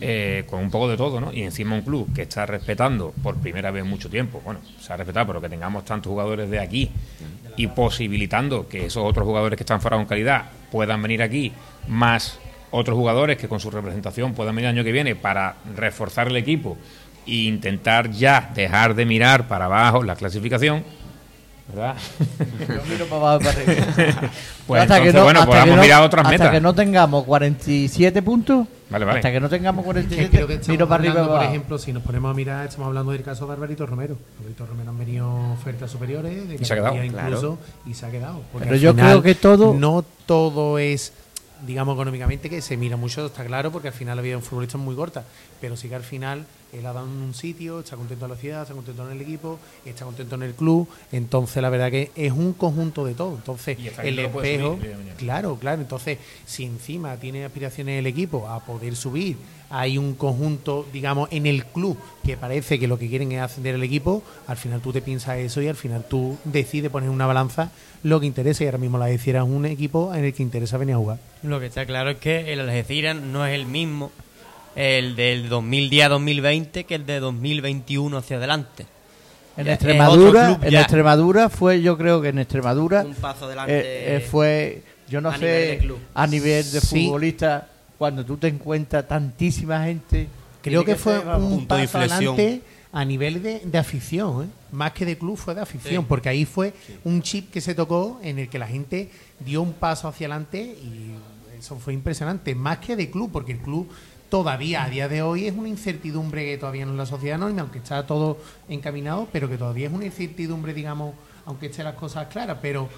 eh, con un poco de todo, ¿no? Y encima un club que está respetando por primera vez en mucho tiempo, bueno, se ha respetado, pero que tengamos tantos jugadores de aquí y posibilitando que esos otros jugadores que están fuera con calidad puedan venir aquí, más otros jugadores que con su representación puedan venir el año que viene para reforzar el equipo e intentar ya dejar de mirar para abajo la clasificación, ¿verdad? Yo miro para abajo y para arriba. [LAUGHS] Pues entonces, bueno, hasta podamos que no- mirar otras hasta metas. que no tengamos 47 puntos. Vale, vale. Hasta que no tengamos Que 47, creo que estamos miro para arriba hablando, por ejemplo, si nos ponemos a mirar, estamos hablando del caso de Barbarito Romero. Barbarito Romero han venido ofertas superiores, de Y se ha quedado, incluso, y se ha quedado. Pero yo final creo que todo- No todo es, digamos, económicamente, que se mira mucho, está claro, porque al final la vida de un futbolista es muy corta. Pero sí que al final él ha dado en un sitio, está contento en la ciudad, está contento en el equipo, está contento en el club. Entonces, la verdad que es un conjunto de todo. Entonces, el espejo. subir. Claro, claro. Entonces, si encima tiene aspiraciones el equipo a poder subir, hay un conjunto, digamos, en el club que parece que lo que quieren es ascender el equipo, al final tú te piensas eso y al final tú decides poner una balanza lo que interesa. Y ahora mismo la decía es un equipo en el que interesa venir a jugar. Lo que está claro es que el Algeciras no es el mismo el del 2010-2020 que el de 2021 hacia adelante. En Ya, Extremadura, en ya. Extremadura fue, yo creo que en Extremadura Un paso adelante eh, eh, fue, yo no a nivel de sé, club. a nivel de Sí. futbolista, cuando tú te encuentras tantísima gente. Creo que fue un de paso inflexión. adelante a nivel de, de afición, ¿eh? más que de club fue de afición, porque ahí fue un chip que se tocó en el que la gente dio un paso hacia adelante y eso fue impresionante, más que de club, porque el club todavía a día de hoy es una incertidumbre que todavía no es la sociedad anónima, aunque está todo encaminado, pero que todavía es una incertidumbre, digamos, aunque estén las cosas claras, pero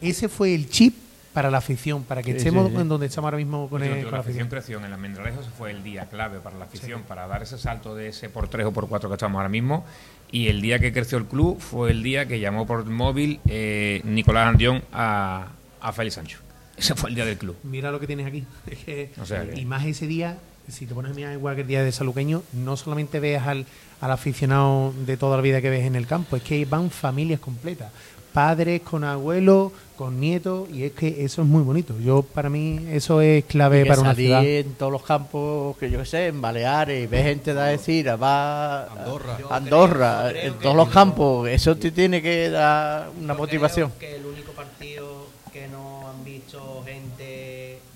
ese fue el chip para la afición, para que Sí, estemos sí, sí. en donde estamos ahora mismo con, el- digo, con la la afición creció en el Almendralejo, ese fue el día clave para la afición, para dar ese salto de ese por tres o por cuatro que estamos ahora mismo. Y el día que creció el club fue el día que llamó por móvil eh, Nicolás Andión a, a Félix Sancho. Ese fue el día del club. Mira lo que tienes aquí. [LAUGHS] Es que- O sea que- Y más ese día si te pones a mirar igual que el día de Saluqueño, no solamente ves al, al aficionado de toda la vida que ves en el campo, es que van familias completas padres, con abuelos, con nietos, y es que eso es muy bonito. Yo, para mí, eso es clave Y que para una salí ciudad. en todos los campos, que yo qué sé, en Baleares, ves gente de decir, va Andorra. a Andorra, creo en todos los campos, eso te tiene que dar una Yo motivación. creo que el único partido que no han visto gente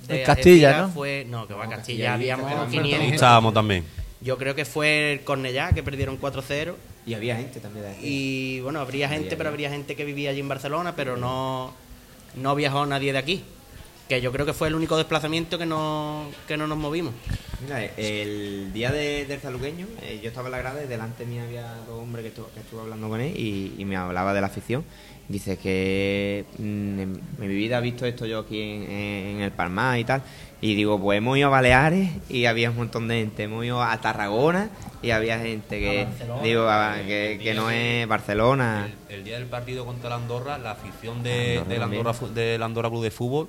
En Castilla, ¿no? fue no que va a Castilla Castilla, habíamos Castilla, 500 Estábamos también. yo creo que fue el Cornellá que perdieron 4-0 Y había gente también de aquí. y bueno habría gente Había, pero había. habría gente que vivía allí en Barcelona pero no no viajó nadie de aquí que yo creo que fue el único desplazamiento que no que no nos movimos Mira, el día de- del saluqueño, eh, yo estaba en la grada y delante mí había dos hombres que, estu- que estuve hablando con él y, y me hablaba de la afición. Dice que mm, en, mi vida he visto esto yo aquí en, en el Palmar y tal. Y digo, pues hemos ido a Baleares y había un montón de gente. Hemos ido a Tarragona y había gente que, digo, a- que, que no es Barcelona. El, el día del partido contra la Andorra, la afición de, Andorra del, también. Andorra, Andorra Club de Fútbol,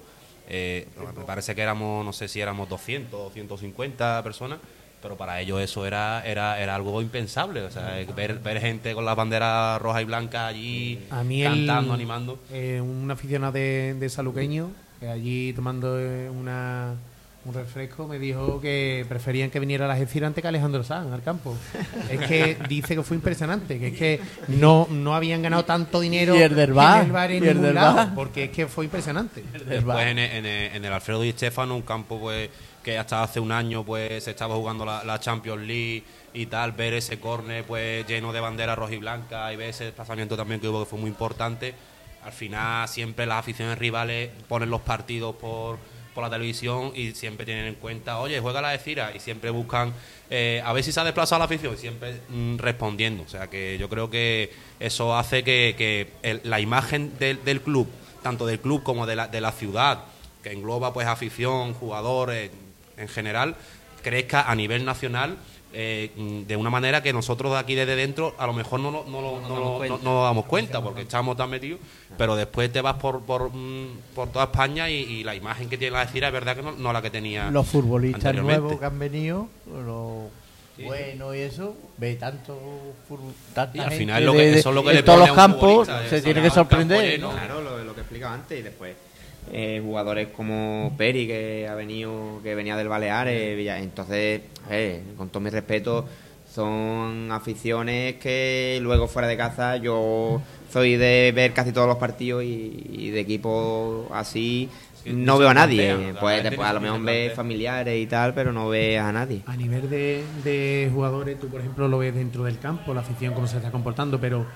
eh, me parece que éramos, no sé si éramos 200 o 150 personas, pero para ellos eso era, era, era algo impensable. O sea, ver, ver gente con las banderas roja y blanca allí A mí el- cantando, animando. eh, un aficionado de, de Saluqueño, que allí tomando eh, una, un refresco, me dijo que preferían que viniera la Algeciras antes que Alejandro Sanz al campo. [LAUGHS] es que dice que fue impresionante, que es que no, no habían ganado tanto dinero Y el del bar, en el bar en y el ningún del lado, bar. porque es que fue impresionante. Después en el, en el- en el Alfredo Di Stefano, un campo pues que hasta hace un año pues se estaba jugando la, Champions League y tal, ver ese córner pues lleno de banderas roja y blanca y ver ese desplazamiento también que hubo que fue muy importante. Al final siempre las aficiones rivales ponen los partidos por, por la televisión y siempre tienen en cuenta, oye, juega la de Cira y siempre buscan eh, a ver si se ha desplazado la afición y siempre mm, respondiendo. O sea que yo creo que eso hace que, la imagen del, del club, tanto del club como de la, de la ciudad, que engloba pues afición, jugadores en general, crezca a nivel nacional eh, de una manera que nosotros de aquí desde dentro a lo mejor no, lo- no, lo- no, lo- no- no nos damos cuenta porque estamos tan metidos, pero después te vas por, por, mm, por toda España y, y la imagen que tiene la decir es verdad que no, no la que tenía Los futbolistas nuevos que han venido, los buenos y eso, ve tanto tanta Y al gente final lo que- de- de- eso es lo que en le todos los campos se tiene que campo sorprender. lleno. Claro, lo, lo que explicaba antes y después eh, jugadores como Peri que ha venido que venía del Baleares entonces a ver, con todo mi respeto son aficiones que luego fuera de casa yo soy de ver casi todos los partidos y, y de equipo así Sí, no veo a nadie. plantea, pues después a lo mejor ves familiares y tal pero no ves a nadie. A nivel de, de jugadores, tú por ejemplo lo ves dentro del campo, la afición cómo se está comportando, pero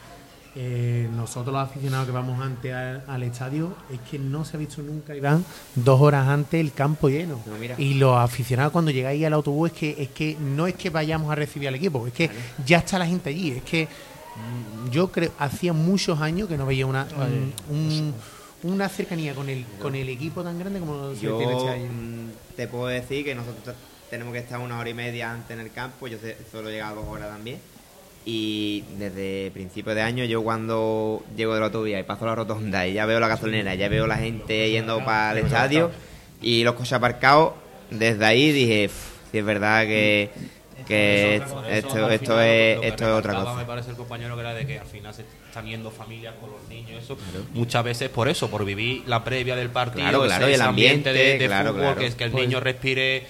eh, nosotros los aficionados que vamos antes al, al estadio, es que no se ha visto nunca, Iván, dos horas antes el campo lleno. No. Y los aficionados cuando llegáis al autobús es que, es que no es que vayamos a recibir al equipo, es que ya está la gente allí, es que mm, yo creo, hacía muchos años que no veía una, un- un- una cercanía con el, con el equipo tan grande como se Yo tiene este año. mm, te puedo decir que nosotros te- tenemos que estar una hora y media antes en el campo, yo solo he llegado dos horas también. Y desde principios de año, yo cuando llego de la autovía y paso la rotonda y ya veo la gasolinera, ya veo la gente yendo para el estadio y los coches aparcados, desde ahí dije, "Uf, si es verdad que, que esto, esto, es, esto es otra cosa. Me parece el compañero que era de que al final se están yendo familias con los niños, eso. Muchas veces por eso, por vivir la previa del partido, Claro, claro, y el ambiente, de, de claro, fútbol, claro. que es que el Pues- niño respire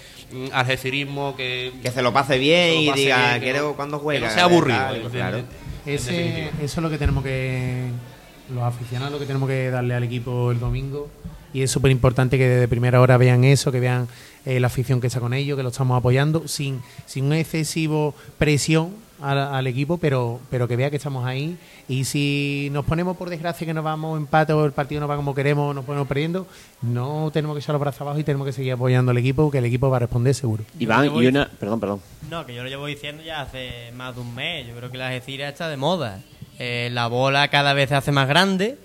algecirismo, que, Que se lo pase bien que lo y pase diga, bien, que quiero no- cuando que juega. no sea aburrido. tal, claro. Ese, eso es lo que tenemos que. Los aficionados, lo que tenemos que darle al equipo el domingo. Y es súper importante que desde primera hora vean eso, que vean eh, la afición que está con ellos, que lo estamos apoyando, sin, sin una excesivo presión al, al equipo, pero, pero que vea que estamos ahí. Y si nos ponemos por desgracia que nos vamos empate o el partido no va como queremos, nos ponemos perdiendo, no tenemos que echar los brazos abajo y tenemos que seguir apoyando al equipo, que el equipo va a responder seguro. Iván, y una. Perdón, perdón. No, que yo lo llevo diciendo ya hace más de un mes. Yo creo que la Algeciras está de moda. Eh, la bola cada vez se hace más grande.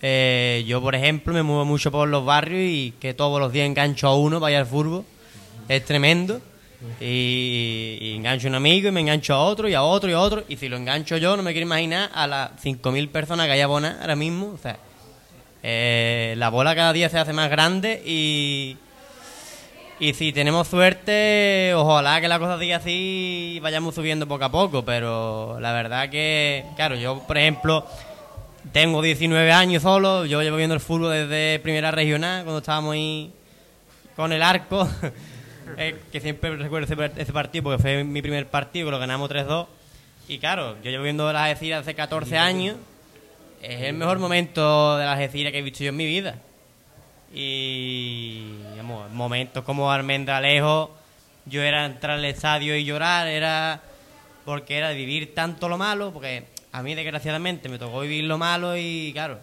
Eh, yo, por ejemplo, me muevo mucho por los barrios y que todos los días engancho a uno para ir al fútbol. Es tremendo. Y, engancho a un amigo y me engancho a otro y a otro y a otro. Y si lo engancho yo, no me quiero imaginar a las 5.000 personas que hay abonadas ahora mismo. O sea, eh, la bola cada día se hace más grande y, Y si tenemos suerte, ojalá que la cosa siga así y vayamos subiendo poco a poco. Pero la verdad que, claro, yo, por ejemplo, tengo 19 años solo. Yo llevo viendo el fútbol desde primera regional, cuando estábamos ahí con el arco. [LAUGHS] eh, que siempre recuerdo ese, ese partido porque fue mi primer partido, que lo ganamos 3-2. Y claro, yo llevo viendo las Algeciras hace 14 años. Es el mejor momento de las Algeciras que he visto yo en mi vida. Y digamos, momentos como Almendralejo, yo era entrar al estadio y llorar, era porque era vivir tanto lo malo, porque a mí desgraciadamente me tocó vivir lo malo y claro,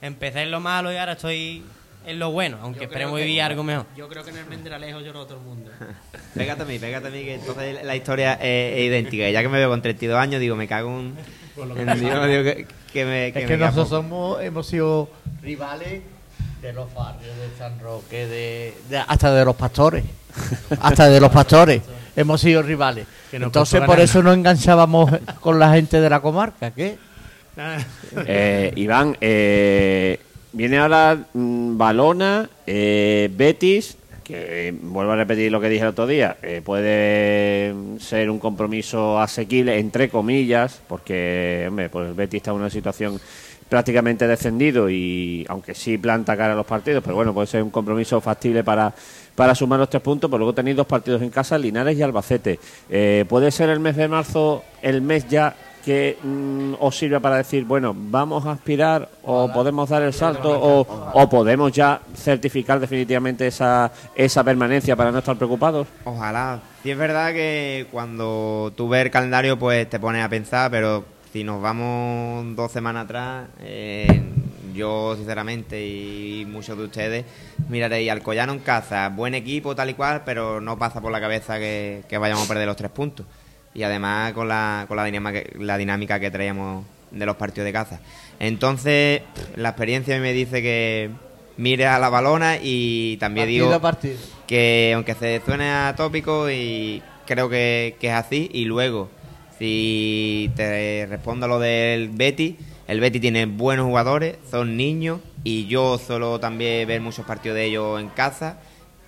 empecé en lo malo y ahora estoy en lo bueno, aunque esperemos vivir algo mejor. Yo creo que en el Mendralejo lloró todo el mundo. [LAUGHS] Pégate a mí, pégate a mí, que entonces la historia es, es idéntica. Y ya que me veo con 32 años, digo, me cago en, en Dios, digo, que, que me, que es que nosotros somos, hemos sido rivales de los barrios de San Roque, de, de- hasta de los pastores. hasta de los pastores. Hemos sido rivales. Entonces por eso nos enganchábamos con la gente de la comarca. ¿Qué? Eh, Iván, eh, viene ahora mm, Balona, eh, Betis, que eh, vuelvo a repetir lo que dije el otro día, eh, puede ser un compromiso asequible, entre comillas, porque hombre, pues Betis está en una situación prácticamente descendido y aunque sí planta cara a los partidos, pero bueno, puede ser un compromiso factible para, para sumar los tres puntos, pero luego tenéis dos partidos en casa, Linares y Albacete. Eh, ¿Puede ser el mes de marzo el mes ya que mm, os sirva para decir, bueno, vamos a aspirar o podemos dar el salto o, o podemos ya certificar definitivamente esa, esa permanencia para no estar preocupados? Ojalá. Sí es verdad que cuando tú ves el calendario pues te pones a pensar, pero si nos vamos dos semanas atrás, eh, yo sinceramente y muchos de ustedes miraréis al Collano en casa, buen equipo tal y cual, pero no pasa por la cabeza que, que vayamos a perder los tres puntos. Y además con la, con la, dinámica, la dinámica que traíamos de los partidos de caza. Entonces, la experiencia me dice que mire a la balona y también Partido digo a partido. que aunque se suene atópico y creo que, que es así y luego si te respondo a lo del Betty el Betty tiene buenos jugadores son niños y yo solo también ver muchos partidos de ellos en casa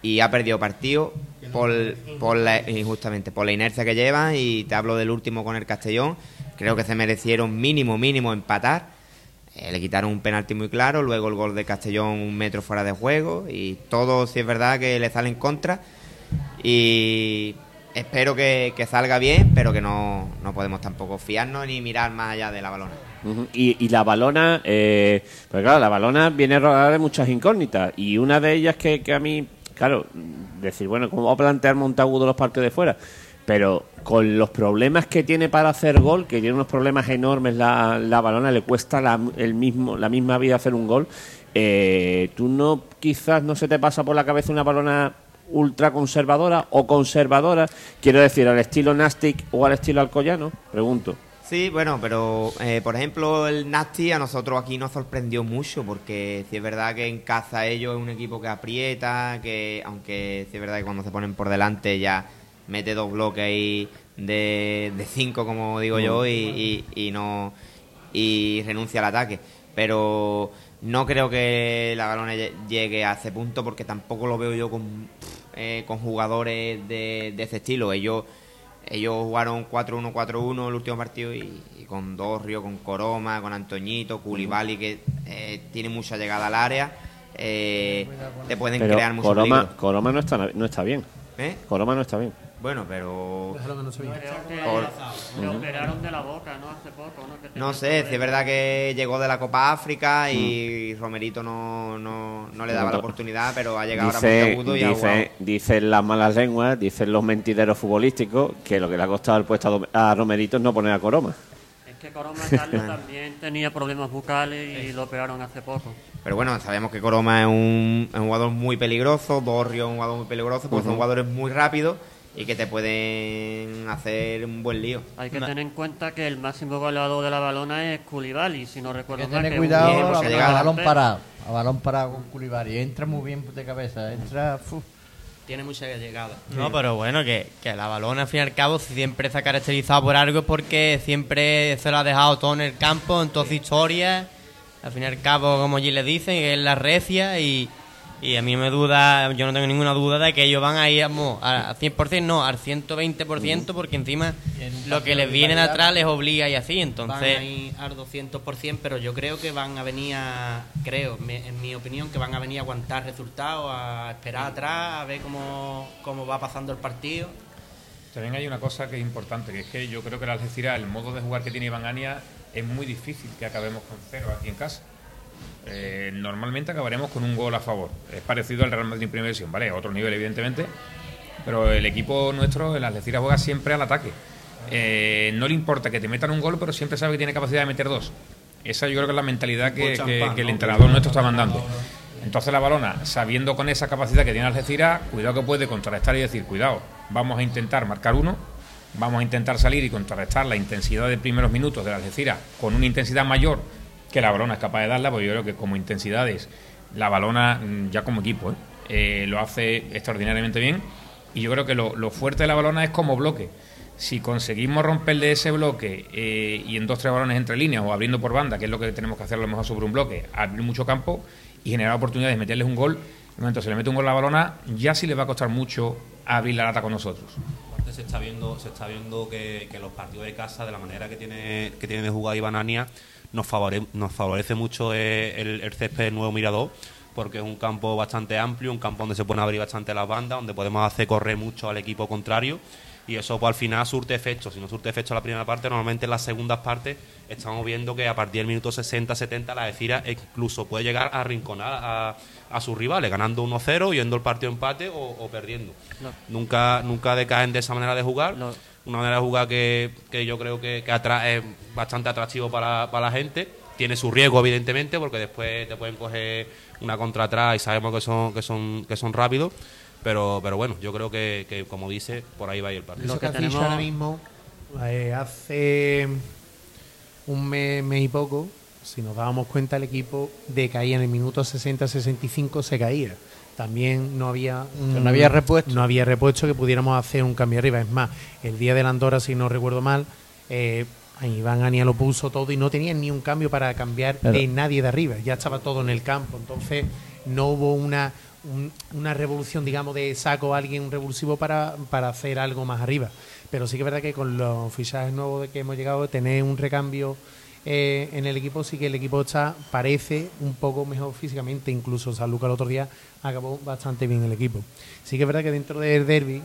y ha perdido partidos por, por la, injustamente por la inercia que llevan y te hablo del último con el Castellón. Creo que se merecieron mínimo mínimo empatar. Eh, le quitaron un penalti muy claro, luego el gol de Castellón un metro fuera de juego y todo si es verdad que le sale en contra. Y espero que, que salga bien, pero que no, no podemos tampoco fiarnos ni mirar más allá de la balona. Y, y la balona, eh, pues claro, la balona viene rodeada de muchas incógnitas y una de ellas que, que a mí, claro, decir, bueno, ¿cómo va a plantear Montagudo los partidos de fuera? Pero con los problemas que tiene para hacer gol, que tiene unos problemas enormes la, la balona, le cuesta la, el mismo, la misma vida hacer un gol, eh, ¿tú no quizás no se te pasa por la cabeza una balona ultra conservadora o conservadora? Quiero decir, al estilo Nastic o al estilo Alcoyano, pregunto. Sí, bueno, pero eh, por ejemplo el Nasty a nosotros aquí nos sorprendió mucho porque si es verdad que en casa ellos es un equipo que aprieta, que aunque sí es verdad que cuando se ponen por delante ya mete dos bloques ahí de, de cinco como digo yo y, y- y no y renuncia al ataque, pero no creo que la balona lle- llegue a ese punto porque tampoco lo veo yo con, eh, con jugadores de, de ese estilo. Ellos ellos jugaron 4-1, 4-1 el último partido y, y con Dorrio, con Coroma, con Antoñito, Culibali, que eh, tiene mucha llegada al área, eh, te pueden Pero crear mucho Coroma, peligro. Coroma no está, no está bien. ¿Eh? Coroma no está bien. Bueno, pero... Déjalo que no Por- operaron de la boca, ¿no? Hace poco, ¿no? Que No sé, si es verdad que llegó de la Copa Mm. África y Romerito no, no, no le daba la oportunidad, pero ha llegado ahora Dice, Monteagudo y ha jugado. dice, dicen las malas lenguas, dicen los mentideros futbolísticos, que lo que le ha costado el puesto a Dom- a Romerito es no poner a Coroma. Es que Coroma Carlos [LAUGHS] también tenía problemas bucales y lo operaron hace poco. Pero bueno, sabemos que Coroma es un, es un jugador muy peligroso, Dorrio es un jugador muy peligroso, porque son jugadores muy rápidos y que te pueden hacer un buen lío. Hay que tener en cuenta que el máximo goleador de la balona es Koulibaly, si no Hay recuerdo que mal. tener que cuidado bien, a, pues, a balón parado. A balón parado con Culibari. Entra muy bien de cabeza. Entra. Tiene mucha llegada. No, pero bueno, que, que la balona al fin y al cabo siempre se ha caracterizado por algo porque siempre se lo ha dejado todo en el campo, en todas sus historias. Al fin y al cabo, como allí le dicen, es la recia y, Y a mí me duda, yo no tengo ninguna duda de que ellos van a ir vamos, a 100%, no, al 120%, porque encima lo que les viene de atrás les obliga y así, Van entonces... a ir al 200%, pero yo creo que van a venir a, creo, me- en mi opinión, que van a venir a aguantar resultados, a esperar atrás, a ver cómo, cómo va pasando el partido. También hay una cosa que es importante, que es que yo creo que el Algeciras, el modo de jugar que tiene Iván Ania, es muy difícil que acabemos con cero aquí en casa. Eh, normalmente acabaremos con un gol a favor. Es parecido al Real Madrid en primera división, ¿vale? Otro nivel, evidentemente. Pero el equipo nuestro, el Algeciras, juega siempre al ataque. Eh, no le importa que te metan un gol, pero siempre sabe que tiene capacidad de meter dos. Esa yo creo que es la mentalidad que, Gol que- champán, que el ¿no? entrenador nuestro está mandando. Entonces la balona, sabiendo con esa capacidad que tiene Algeciras, cuidado que puede contrarrestar y decir, cuidado, vamos a intentar marcar uno, vamos a intentar salir y contrarrestar la intensidad de primeros minutos de Algeciras con una intensidad mayor que la balona es capaz de darla, porque yo creo que como intensidades, la balona mm, ya como equipo ¿eh? Eh, lo hace extraordinariamente bien y yo creo que lo, lo fuerte de la balona es como bloque. Si conseguimos romperle ese bloque eh, y en dos tres balones entre líneas o abriendo por banda, que es lo que tenemos que hacer a lo mejor sobre un bloque, abrir mucho campo y generar oportunidades, meterles un gol, en el momento que se le mete un gol a la balona, ya sí le va a costar mucho abrir la lata con nosotros. Se está viendo, se está viendo que, los partidos de casa, de la manera que tiene, que de jugar Iván Ania, nos, favore- nos favorece mucho eh, el, el césped nuevo Mirador, porque es un campo bastante amplio, un campo donde se pueden abrir bastante las bandas, donde podemos hacer correr mucho al equipo contrario. Y eso pues, al final surte efecto. Si no surte efecto la primera parte, normalmente en las segundas partes estamos viendo que a partir del minuto 60-70 la Decira incluso puede llegar a arrinconar a, a sus rivales, ganando 1-0, yendo el partido empate o, o perdiendo. Nunca, nunca decaen de esa manera de jugar. Una manera de jugar que, que yo creo que, que atra- es bastante atractivo para, para la gente. Tiene su riesgo, evidentemente, porque después te pueden coger una contra atrás y sabemos que son, que son, que son rápidos. Pero, pero bueno, yo creo que, que, como dice, por ahí va a ir el partido. Lo que, tenemos- ahora mismo, eh, hace un mes, mes y poco, si nos dábamos cuenta, el equipo decaía en el minuto 60-65, se caía. También no había un- no había repuesto. No había repuesto que pudiéramos hacer un cambio arriba. Es más, el día de la Andorra, si no recuerdo mal, eh, a Iván Ania lo puso todo y no tenían ni un cambio para cambiar Pero- de nadie de arriba. Ya estaba todo en el campo. Entonces no hubo una, un- una revolución, digamos, de saco a alguien un revulsivo para, para hacer algo más arriba. Pero sí que es verdad que con los fichajes nuevos de que hemos llegado, tener un recambio eh, en el equipo, sí que el equipo está parece un poco mejor físicamente. Incluso San Lucas el otro día acabó bastante bien el equipo. Sí que es verdad que dentro del derby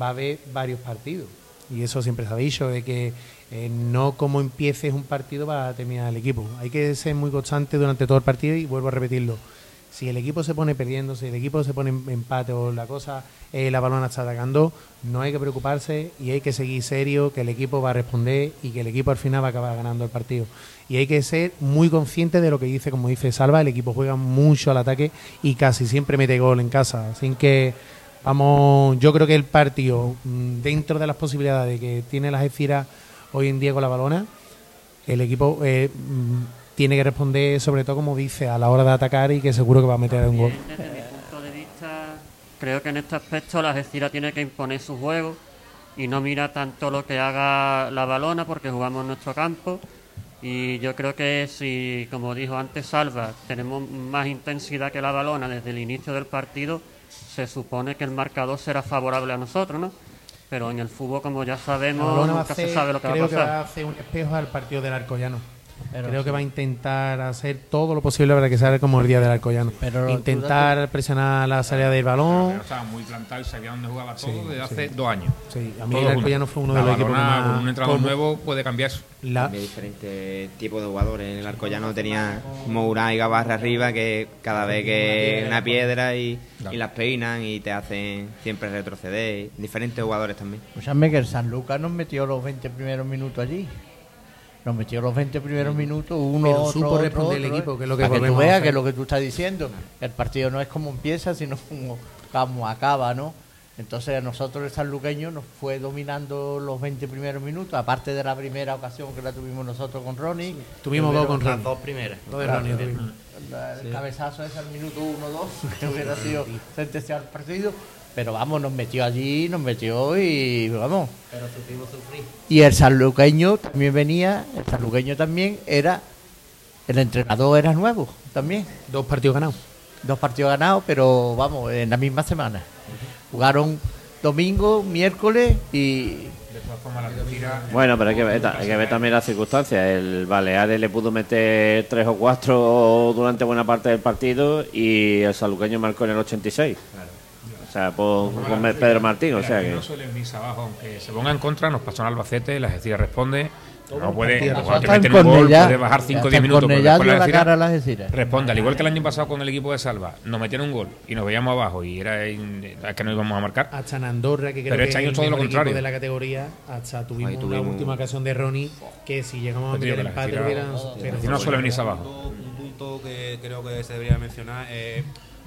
va a haber varios partidos. Y eso siempre se ha dicho, de que eh, no como empieces un partido va a terminar el equipo. Hay que ser muy constante durante todo el partido y vuelvo a repetirlo. Si el equipo se pone perdiendo, si el equipo se pone en empate o la cosa, eh, la balona está atacando, no hay que preocuparse y hay que seguir serio, que el equipo va a responder y que el equipo al final va a acabar ganando el partido. Y hay que ser muy consciente de lo que dice, como dice Salva, el equipo juega mucho al ataque y casi siempre mete gol en casa. Así que vamos, yo creo que el partido, mm, dentro de las posibilidades que tiene las Algeciras hoy en día con la balona, el equipo eh, mm, tiene que responder, sobre todo como dice, a la hora de atacar y que seguro que va a meter un gol. Desde mi punto de vista, creo que en este aspecto la Algeciras tiene que imponer su juego y no mira tanto lo que haga la balona porque jugamos en nuestro campo. Y yo creo que si, como dijo antes Salva, tenemos más intensidad que la balona desde el inicio del partido, se supone que el marcador será favorable a nosotros, ¿no? Pero en el fútbol, como ya sabemos, nunca se hacer- sabe lo que va creo a que pasar. va a hacer un espejo al partido del Arcollano. Pero creo sí. que va a intentar hacer todo lo posible para que salga como el día del Arcollano. Pero intentar presionar la salida del balón. Estaba muy plantado y sabía dónde jugaba todo Sí, desde sí. hace dos años. Sí, a mí Todo el. Alcoyano fue uno de los equipos más- con un entrenador como- nuevo puede cambiar eso. La, Había diferentes tipos de jugadores. En el Arcollano tenía Mourán y Gavarra arriba que cada vez que una piedra y, y las peinan y te hacen siempre retroceder. Diferentes jugadores también. Escúchame que el San Lucas nos metió los 20 primeros minutos allí. Nos metió los 20 primeros minutos, uno, Pero otro, supo otro, responder el equipo, que es lo que Para que tú veas que es lo que tú estás diciendo. El partido no es como empieza, sino [LAUGHS] como, como acaba, ¿no? Entonces a nosotros el sanluqueño nos fue dominando los 20 primeros minutos, aparte de la primera ocasión que la tuvimos nosotros con Ronnie. Tuvimos dos con hubieron Las Ronnie. dos primeras. Dos de Ronnie el cabezazo ese al minuto 1-2, [LAUGHS] que hubiera sido sentenciado el partido. Pero vamos, nos metió allí, nos metió y vamos. Pero supimos sufrir. Y el sanluqueño también venía, el sanluqueño también era, el entrenador era nuevo también. Dos partidos ganados. dos partidos ganados, pero vamos, en la misma semana. Jugaron domingo, miércoles y Bueno, pero hay que, ver, hay que ver también las circunstancias. El Baleares le pudo meter tres o cuatro durante buena parte del partido y el saluqueño marcó en el 86. O sea, por, con Pedro Martín, o sea que... No suele venirse abajo, aunque se ponga en contra, nos pasó en Albacete, la Algeciras responde. No puede, te en meten un gol, puede bajar 5 o Hasta 10 en minutos. pero después la Algeciras cara a la Algeciras. Responde, al igual que el año pasado con el equipo de Salva, nos metieron un gol y nos veíamos abajo y era in- que no íbamos a marcar. Hasta en Andorra, que creo Pero que este año es el todo lo contrario. de la categoría, hasta tuvimos, tuvimos- última ocasión de Ronnie, que si llegamos a meter que la empate hubieran... la no suele venirse abajo. Un punto que creo que se debería mencionar es,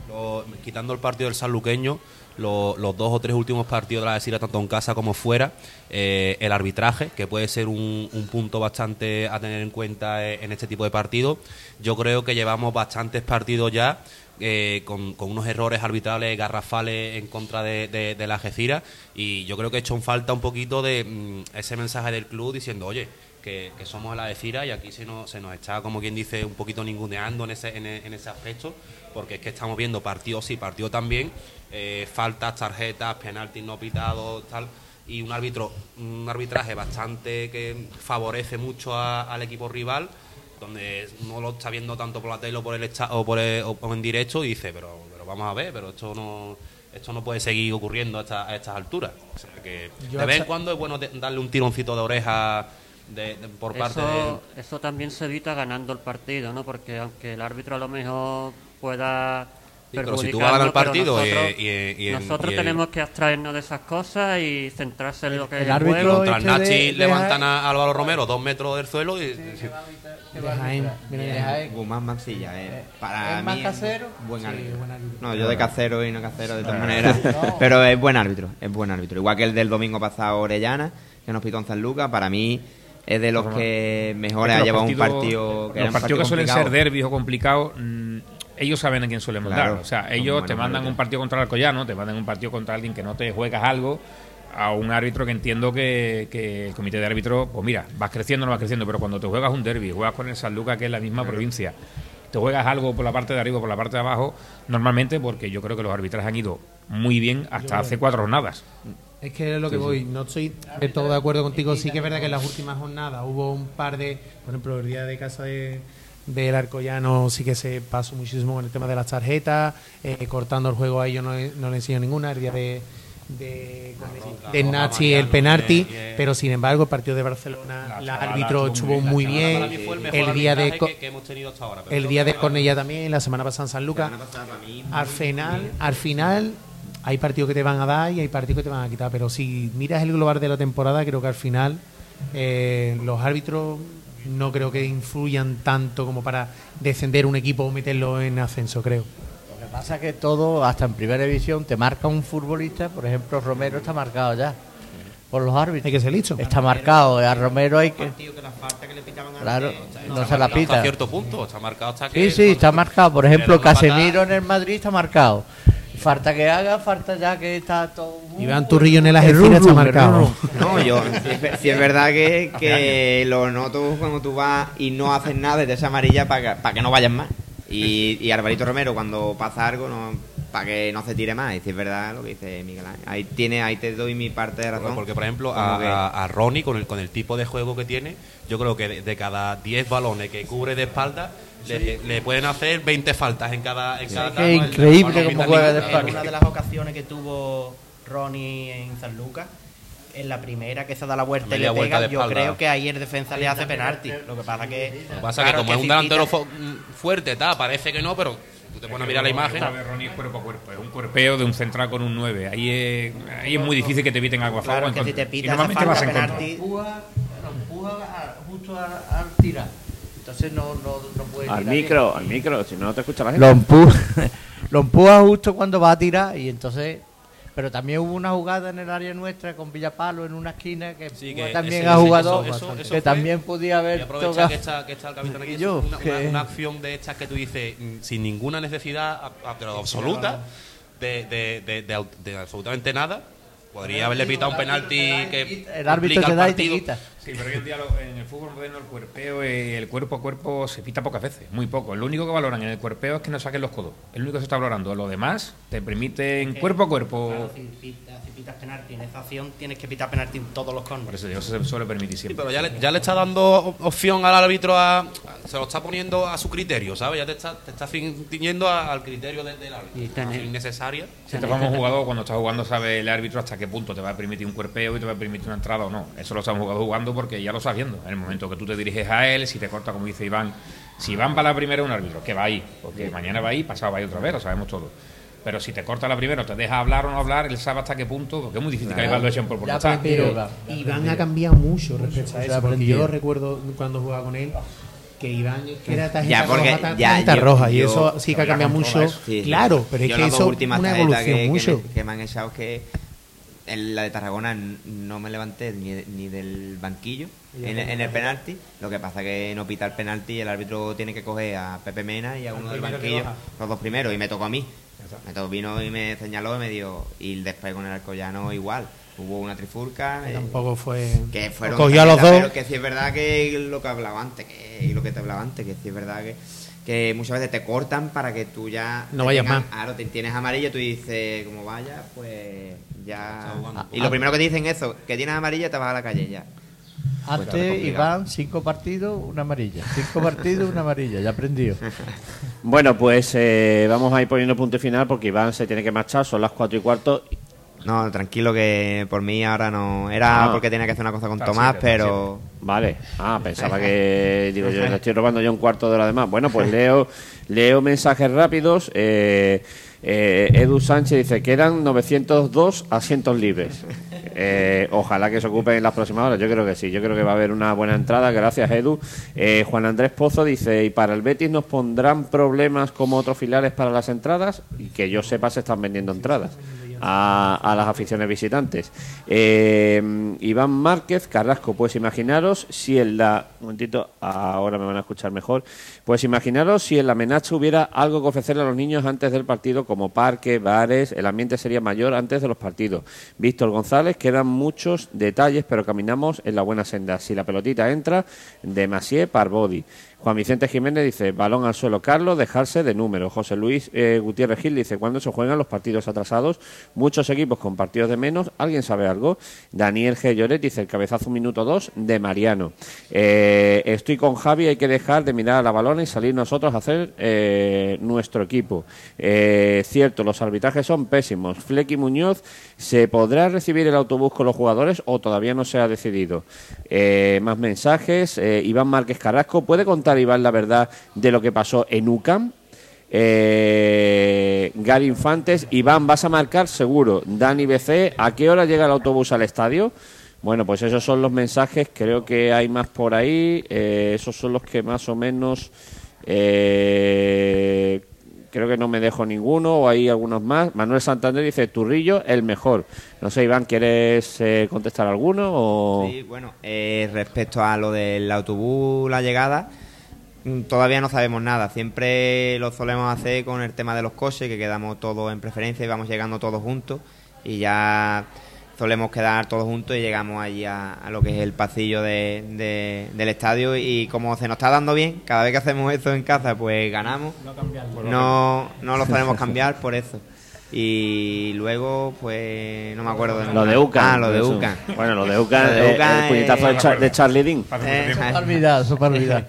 lo- quitando el partido del sanluqueño, lo- los dos o tres últimos partidos de la Algeciras, tanto en casa como fuera, eh, el arbitraje, que puede ser un, un punto bastante a tener en cuenta eh, en este tipo de partidos. Yo creo que llevamos bastantes partidos ya eh, con, unos errores arbitrales garrafales en contra de la Algeciras y yo creo que he hecho en falta un poquito de mm, ese mensaje del club diciendo, oye, que, que somos la de Cira y aquí se nos, se nos está, como quien dice, un poquito ninguneando en ese, en, e- en ese aspecto, porque es que estamos viendo partidos sí, partidos también, eh, faltas, tarjetas, penaltis no pitados, tal, y un árbitro, un arbitraje bastante que favorece mucho a- al equipo rival, donde no lo está viendo tanto por la tele o por el o por el- o en directo y dice, pero, pero vamos a ver, pero esto no esto no puede seguir ocurriendo a, esta- a estas alturas. O sea que de vez en cuando es bueno darle un tironcito de oreja de- de- por parte de Eso, eso también se evita ganando el partido, ¿no? Porque aunque el árbitro a lo mejor pueda Sí, pero si tú vas a ganar el partido y- nosotros, y- y nosotros y en- tenemos que abstraernos de esas cosas y centrarse en lo que el es el árbitro juego. contra el este Nachi de levantan a Álvaro Romero dos metros del suelo y De Jaén, mira, De de Jaén. Jaén. Guzmán Mancilla, eh, para ¿Es más mí casero? buen Sí, árbitro. buen árbitro. No, yo de casero y no casero de todas maneras. [LAUGHS] [LAUGHS] Pero es buen árbitro, es buen árbitro. Igual que el del domingo pasado Orellana, que nos pitó en San Lucas, para mí es de los que mejor Es ha llevado un partido que Los partidos partido que suelen ser derbis o complicados, mm, ellos saben a quién suelen mandar. Claro, o sea, ellos te mandan árbitros. un partido contra el Alcoyano, te mandan un partido contra alguien que no te juegas algo, a un árbitro que entiendo que, que el comité de árbitros, pues mira, vas creciendo o no vas creciendo, pero cuando te juegas un derby, juegas con el San Lucas, que es la misma provincia, te juegas algo por la parte de arriba o por la parte de abajo, normalmente porque yo creo que los arbitrajes han ido muy bien hasta hace cuatro jornadas. Es que es lo que voy, no estoy del todo de acuerdo contigo. Sí que es verdad que en las últimas jornadas hubo un par de, por ejemplo, el día de casa de del Arcollano sí que se pasó muchísimo con el tema de las tarjetas, eh, cortando el juego a ellos no, le- no le enseñó ninguna, el día de de, de Nachi el penalti, pero sin embargo el partido de Barcelona, el árbitro estuvo muy bien, el día de el día de Cornellá también, la semana pasada en San Lucas. Al final, al final hay partidos que te van a dar y hay partidos que te van a quitar, pero si miras el global de la temporada, creo que al final eh, los árbitros no creo que influyan tanto como para descender un equipo o meterlo en ascenso, creo. Lo que pasa es que todo, hasta en primera división, te marca un futbolista, por ejemplo, Romero está marcado ya por los árbitros. Hay que ser listo. Está marcado, a Romero hay que... Partido que la falta que le pitaban antes, Claro, no se la pita. Hasta cierto punto, está marcado hasta Sí, que. sí, está marcado. Por ejemplo, Casemiro en el Madrid está marcado. Falta que haga, falta ya que está todo... Iván Turrillo en el Algeciras está marcado. rum No, yo, si es, ver- si es verdad que, [LAUGHS] que lo noto cuando tú vas y no haces nada te esa amarilla para que, pa' que no vayas más. Y, y Alvarito Romero, cuando pasa algo, no para que no se tire más. Y si es verdad lo que dice Miguel Ángel. Ahí, tiene, ahí te doy mi parte de razón. Porque, por ejemplo, a, que- a- a Ronnie, con el, con el tipo de juego que tiene, yo creo que de, de cada 10 balones que cubre de espalda, le, le pueden hacer 20 faltas en cada. En cada que tamo, el- increíble el- juega de. En una de las ocasiones que tuvo Ronnie en San Lucas, en la primera que se da la vuelta y le vuelta pega, yo creo que ahí el defensa le hace penalti. Lo que pasa que. Lo que pasa claro, que como es un delantero fo- mm, fuerte, tal, parece que no, pero tú te pones a mirar la imagen. De Ronnie es cuerpo a cuerpo, es un cuerpeo de un central con un 9. Ahí es, ahí es muy difícil que te eviten algo a favor Claro, que si te Y pita esa normalmente vas contra. penalti. empuja, empuja a- justo al tirar. Entonces no, no, no puede Al tirar micro, al micro, si no no te escucha la gente. Lo empuja, [LAUGHS] lo empuja justo cuando va a tirar y entonces... Pero también hubo una jugada en el área nuestra con Villapalo en una esquina que, Sí, que también ese- a ese- jugador eso- eso- eso que fue- también podía haber a aprovechar tocado. que está, que está el capitán aquí. Y [LAUGHS] yo, una, una- que- una acción de estas que tú dices mm, sin ninguna necesidad a- a- pero absoluta de, de, de, de absolutamente nada. Podría haberle pitado un penalti que El árbitro te da y te quita. Sí, pero hoy en día lo- en el fútbol moderno el cuerpeo, eh, el cuerpo a cuerpo se pita pocas veces, muy poco. Lo único que valoran en el cuerpeo es que no saquen los codos. Es lo único que se está valorando. Lo demás te permiten cuerpo a cuerpo. Claro, si, pitas, si pitas penalti en esa acción, tienes que pitar penalti en todos los Por corners. eso digo, eso se suele permitir Sí, siempre. pero ya le, ya le está dando op- opción al árbitro a. Se lo está poniendo a su criterio, ¿sabes? Ya te está, te está a- al criterio de- del árbitro. Una innecesaria. Si te vamos jugador, [LAUGHS] cuando estás jugando, sabe el árbitro hasta qué punto te va a permitir un cuerpeo y te va a permitir una entrada o no. Eso lo estamos jugando jugando porque ya lo estás viendo. En el momento que tú te diriges a él, si te corta, como dice Iván, si Iván va a la primera, un árbitro, que va ahí, porque mañana va ahí, pasado va ahí otra vez, lo sabemos todos. Pero si te corta la primera, o te deja hablar o no hablar, él sabe hasta qué punto, porque es muy difícil que Iván lo echen por Iván, ha cambiado mucho respecto a eso, porque yo recuerdo cuando jugaba con él que Iván era tarjeta Ya, porque roja, ya tarjeta yo- roja, y yo- eso sí que ha cambiado mucho. Sí, claro, pero es Yo que las dos eso es últimas una evolución que, mucho. Que, me, que me han echado que en la de Tarragona no me levanté ni, ni del banquillo en, en el penalti. Lo que pasa que no pita el penalti y el árbitro tiene que coger a Pepe Mena y a uno del banquillo, los dos primeros, y me tocó a mí. Me tocó, vino y me señaló y me dio. Y después con el Alcoyano igual. Hubo una trifurca. eh, Tampoco fue. que fueron cogió a los dos. pero que sí es verdad que lo que hablaba antes que, y lo que te hablaba antes que sí es verdad que, que muchas veces te cortan para que tú ya No vayas más. claro te tienes amarilla tú dices como vaya pues ya y lo primero que te dicen es eso que tienes amarilla te vas a la calle ya Antes complicado. Iván, cinco partidos, una amarilla. Cinco partidos, una amarilla. Ya aprendió. Bueno, pues eh, vamos a ir poniendo punto final porque Iván se tiene que marchar, son las cuatro y cuarto. No tranquilo que por mí ahora no era Ah. porque tenía que hacer una cosa con Tomás pero Vale, ah, pensaba que, [LAUGHS] digo yo, le estoy robando yo un cuarto de hora de más. Bueno, pues leo, leo mensajes rápidos. Eh, eh, Edu Sánchez dice, quedan 902 asientos libres. Eh, ojalá que se ocupen en las próximas horas. Yo creo que sí, yo creo que va a haber una buena entrada. Gracias, Edu. Eh, Juan Andrés Pozo dice, ¿y para el Betis nos pondrán problemas como otros filiales para las entradas? Y que yo sepa, se están vendiendo entradas. A, a las aficiones visitantes. Eh, Iván Márquez, Carrasco, pues imaginaros si en la. Un momentito, ahora me van a escuchar mejor. Pues imaginaros si en la Menacha hubiera algo que ofrecerle a los niños antes del partido, como parque, bares, el ambiente sería mayor antes de los partidos. Víctor González, quedan muchos detalles, pero caminamos en la buena senda. Si la pelotita entra, de Masier Parbodi. Juan Vicente Jiménez dice, balón al suelo, Carlos, dejarse de números. José Luis eh, Gutiérrez Gil dice, ¿cuándo se juegan los partidos atrasados? Muchos equipos con partidos de menos. ¿Alguien sabe algo? Daniel G. Lloret dice, el cabezazo minuto 2 de Mariano. Eh, estoy con Javi, hay que dejar de mirar a la balona y salir nosotros a hacer eh, nuestro equipo. Eh, cierto, los arbitrajes son pésimos. Flecky Muñoz, ¿se podrá recibir el autobús con los jugadores o todavía no se ha decidido? Eh, más mensajes. Iván Márquez Carrasco, ¿puede contar Iván la verdad de lo que pasó en UCAM? Eh, Gary Infantes, Iván, ¿vas a marcar? Seguro. Dani BC, ¿a qué hora llega el autobús al estadio? Bueno, pues esos son los mensajes, creo que hay más por ahí, eh, esos son los que más o menos, eh, creo que no me dejo ninguno, o hay algunos más. Manuel Santander dice, Turrillo, el mejor. No sé, Iván, ¿quieres eh, contestar alguno? O... Sí, bueno, eh, respecto a lo del autobús, la llegada, todavía no sabemos nada. Siempre lo solemos hacer con el tema de los coches, que quedamos todos en preferencia y vamos llegando todos juntos. Y ya solemos quedar todos juntos y llegamos allí a, a lo que es el pasillo de- de- del estadio. Y como se nos está dando bien, cada vez que hacemos eso en casa, pues ganamos. No, no lo podemos [LAUGHS] cambiar por eso. Y luego, pues, no me acuerdo de Lo de UCAM. Ah, lo de. UCAM. Bueno, lo de UCAM, Lo de eh, UCAM, el puñetazo de, Char- de Charlie Dean. Eh, mucho tiempo.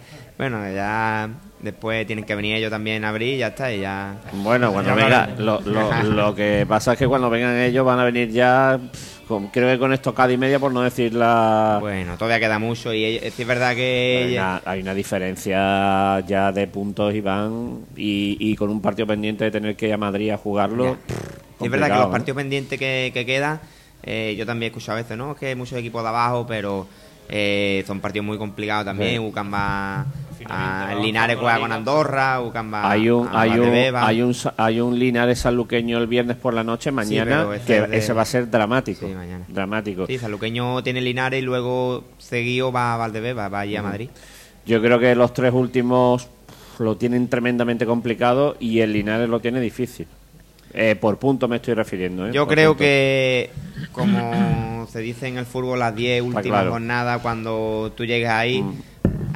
[LAUGHS] Bueno, ya después tienen que venir ellos también a abrir y ya está, y ya... Bueno, cuando venga, lo, lo, [LAUGHS] lo que pasa es que cuando vengan ellos van a venir ya, con- creo que con estocada y media, por no decir la... Bueno, todavía queda mucho y ellos- es verdad hay, que... una, hay una diferencia ya de puntos, Iván, y, y con un partido pendiente de tener que ir a Madrid a jugarlo. Pff, es verdad que los ¿no? partidos pendientes que, que quedan, eh, yo también he escuchado a veces, ¿no? Que hay muchos equipos de abajo, pero eh, son partidos muy complicados también. Sí. UCAM va a avanzando Linares juega con Andorra, UCAM va Hay un, hay, un, hay, un, sa- hay un Linares sanluqueño el viernes por la noche, mañana, que es de- ese va a ser dramático. Sí, mañana. Dramático. Sí, Saluqueño tiene Linares y luego seguido va a Valdebeba, va allí a Madrid. Yo creo que los tres últimos lo tienen tremendamente complicado y el Linares lo tiene difícil. Eh, por punto me estoy refiriendo. ¿eh? Yo Por creo punto. que, como se dice en el fútbol, las 10 últimas claro. jornadas, cuando tú llegues ahí, Mm.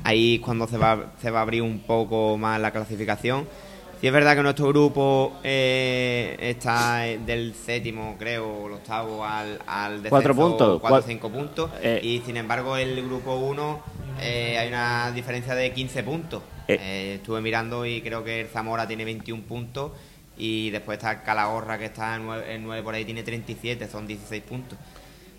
Ahí es cuando se va, se va a abrir un poco más la clasificación. Sí es verdad que nuestro grupo eh, está eh, del séptimo, creo, el octavo al, al descenso, Cuatro puntos, cuatro cinco puntos. Eh. y sin embargo, el grupo 1 hay una diferencia de 15 puntos. Eh. Eh, estuve mirando y creo que el Zamora tiene 21 puntos. Y después está Calahorra, que está en 9, por ahí, tiene 37, son 16 puntos.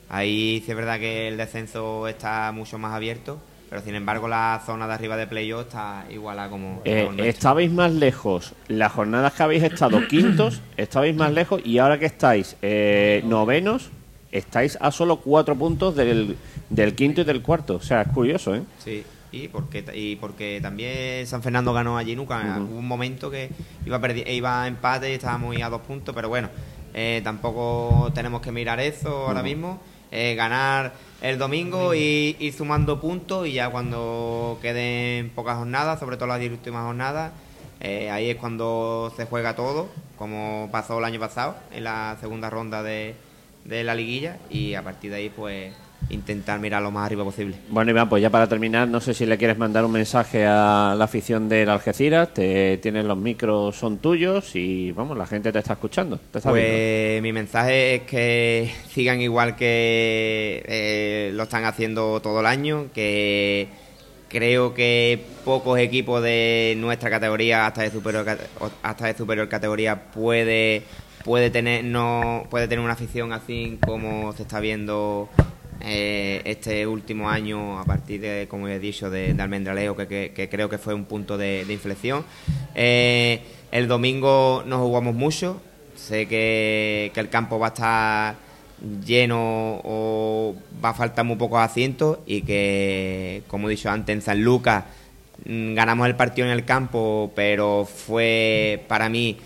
Ahí sí es verdad que el descenso está mucho más abierto, pero sin embargo la zona de arriba de playoff está como... Eh, como nuestro. estabais más lejos, las jornadas que habéis estado [CLEARS THROAT] quintos, estabais más lejos y ahora que estáis eh, novenos, estáis a solo cuatro puntos del, del quinto y del cuarto. O sea, es curioso, ¿eh? Sí, y porque, y porque también San Fernando ganó allí nunca. Ujú. Hubo un momento que iba, perdi- iba a empate y estábamos a dos puntos, pero bueno, eh, tampoco tenemos que mirar eso ahora mismo. Eh, ganar el domingo y ir sumando puntos y ya cuando queden pocas jornadas, sobre todo las diez últimas jornadas, eh, ahí es cuando se juega todo, como pasó el año pasado en la segunda ronda de, de la liguilla y a partir de ahí pues intentar mirar lo más arriba posible. Bueno, Iván, pues ya para terminar, no sé si le quieres mandar un mensaje a la afición del Algeciras. Te tienes los micros, son tuyos y vamos, la gente te está escuchando. Te está viendo. Pues mi mensaje es que sigan igual que eh, lo están haciendo todo el año, que creo que pocos equipos de nuestra categoría hasta de superior hasta de superior categoría puede puede tener no puede tener una afición así como se está viendo eh, este último año a partir de como he dicho de, de Almendralejo que, creo que fue un punto de, de inflexión. Eh, el domingo nos jugamos mucho. Sé que, que el campo va a estar lleno o va a faltar muy pocos asientos y que como he dicho antes en San Lucas mm, ganamos el partido en el campo pero fue para mí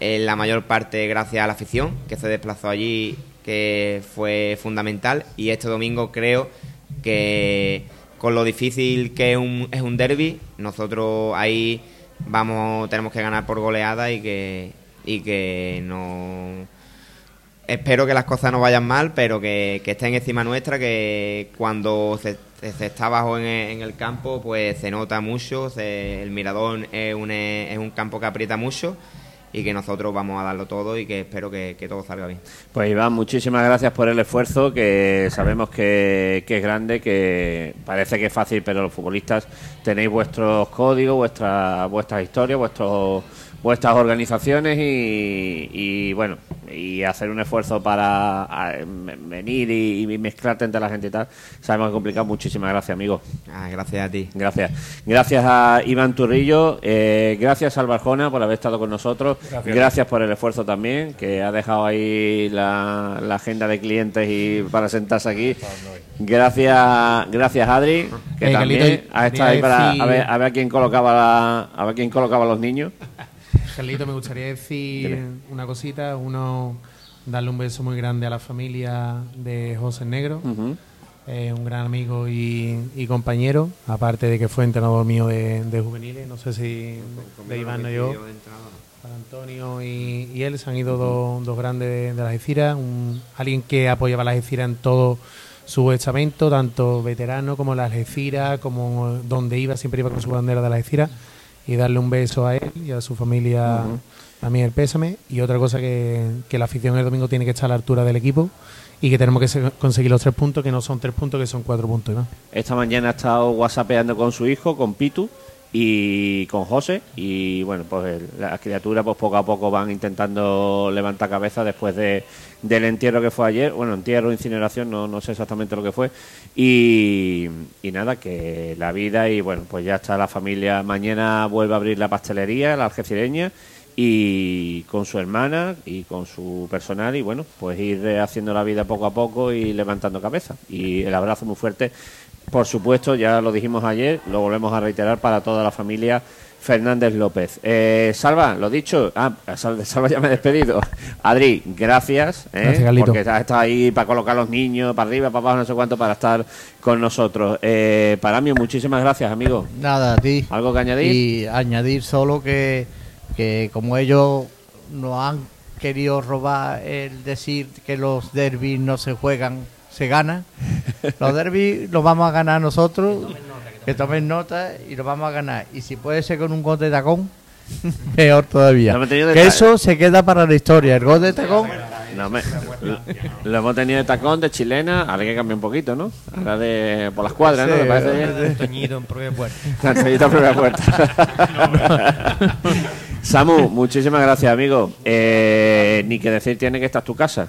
en la mayor parte gracias a la afición que se desplazó allí, que fue fundamental. Y este domingo creo que con lo difícil que es un, es un derby, nosotros ahí vamos tenemos que ganar por goleada y que, y que no... Espero que las cosas no vayan mal, pero que, que estén encima nuestra, que cuando se, está abajo en en el campo, pues se nota mucho, se- el mirador es un, es un campo que aprieta mucho y que nosotros vamos a darlo todo y que espero que, que todo salga bien. Pues Iván, muchísimas gracias por el esfuerzo, que sabemos que, que es grande, que parece que es fácil, pero los futbolistas tenéis vuestros códigos, vuestra, vuestras historias, vuestros vuestras organizaciones y, y, bueno y hacer un esfuerzo para a, venir y, y mezclarte entre la gente y tal sabemos que es complicado muchísimas gracias amigo Ah, gracias a ti. Gracias. Gracias a Iván Turrillo, eh, gracias a Albarjona por haber estado con nosotros, Gracias. gracias, por el esfuerzo también, que ha dejado ahí la, la agenda de clientes y para sentarse aquí. Gracias, gracias Adri, que Eh, también ha estado ahí para a ver, a ver a quién colocaba la- a ver quién colocaba los niños. Carlito, me gustaría decir Dime. una cosita. Uno, darle un beso muy grande a la familia de José Negro, eh, un gran amigo y, y compañero, aparte de que fue entrenador mío de, de juveniles. No sé si de Iván o yo. Para Antonio y, y él se han ido dos, dos grandes de, de la Algeciras, un- alguien que apoyaba a la Algeciras en todo su estamento, tanto veterano como la Algeciras, como donde iba, siempre iba con su bandera de la Algeciras, y darle un beso a él y a su familia, también el pésame. Y otra cosa que, que la afición el domingo tiene que estar a la altura del equipo y que tenemos que se- conseguir los tres puntos, que no son tres puntos, que son cuatro puntos. ¿no? Esta mañana ha estado whatsappeando con su hijo, con Pitu y con José. Y bueno, pues las criaturas pues poco a poco van intentando levantar cabeza después de, del entierro que fue ayer, bueno, entierro, incineración, no, no sé exactamente lo que fue. Y, y nada, que la vida y bueno, pues ya está la familia, mañana vuelve a abrir la pastelería, la algecireña y con su hermana y con su personal. Y bueno, pues ir haciendo la vida poco a poco y levantando cabeza. Y el abrazo muy fuerte, por supuesto, ya lo dijimos ayer, lo volvemos a reiterar para toda la familia Fernández López. Eh, Salva, lo dicho, ah, Sal- Salva ya me he despedido. Adri, gracias, ¿eh? Gracias, porque has estado ahí para colocar a los niños, para arriba, para abajo, no sé cuánto, para estar con nosotros. Eh, para mí, muchísimas gracias, amigo. Nada, a ti. ¿Algo que añadir? Y añadir solo que, que como ellos nos han querido robar el decir que los derbis no se juegan, se ganan. Los derbis los vamos a ganar nosotros, que tomen nota y los vamos a ganar. Y si puede ser con un gol de tacón, [LAUGHS] peor todavía. Que eso se queda para la historia. El gol de tacón, No, me- lo, lo hemos tenido de tacón, de chilena, ahora hay que cambiar un poquito, ¿no? Ahora de por las cuadras, ¿no? Sí, parece. Toñito en propia puerta. [LAUGHS] Antonito primera puerta. [LAUGHS] Samu, muchísimas gracias, amigo. Eh, ni que decir tiene que esta es tu casa.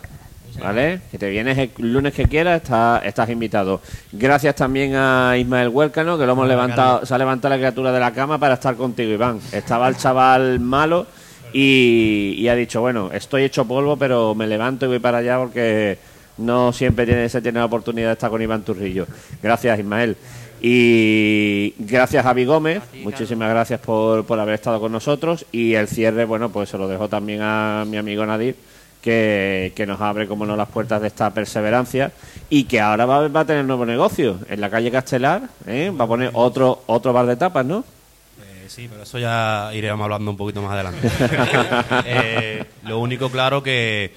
¿Vale? Que te vienes el lunes que quieras, estás, estás invitado. Gracias también a Ismael Huelcano, que lo hemos levantado, se ha levantado la criatura de la cama para estar contigo, Iván. Estaba el chaval malo y, y ha dicho, bueno, estoy hecho polvo, pero me levanto y voy para allá porque no siempre tiene, se tiene la oportunidad de estar con Iván Turrillo. Gracias, Ismael. Y gracias a Javi Gómez, muchísimas gracias por, por haber estado con nosotros. Y el cierre, bueno, pues se lo dejo también a mi amigo Nadir, que, que nos abre, como no, las puertas de esta perseverancia y que ahora va, va a tener nuevo negocio en la calle Castelar, ¿eh? va a poner otro, otro bar de tapas, ¿no? Eh, sí, pero eso ya iremos hablando un poquito más adelante. [LAUGHS] Eh, lo único claro que,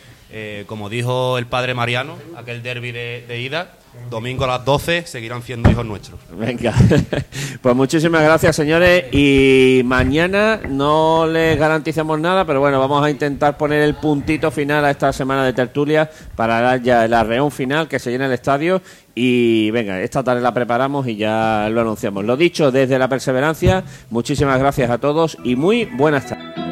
como dijo el padre Mariano, aquel derby de, de ida, domingo a las 12 seguirán siendo hijos nuestros. Venga, [LAUGHS] pues muchísimas gracias señores y mañana no les garantizamos nada, pero bueno, vamos a intentar poner el puntito final a esta semana de tertulia para dar ya el arreón final que se llena el estadio y venga, esta tarde la preparamos y ya lo anunciamos. Lo dicho, desde la perseverancia, muchísimas gracias a todos y muy buenas tardes.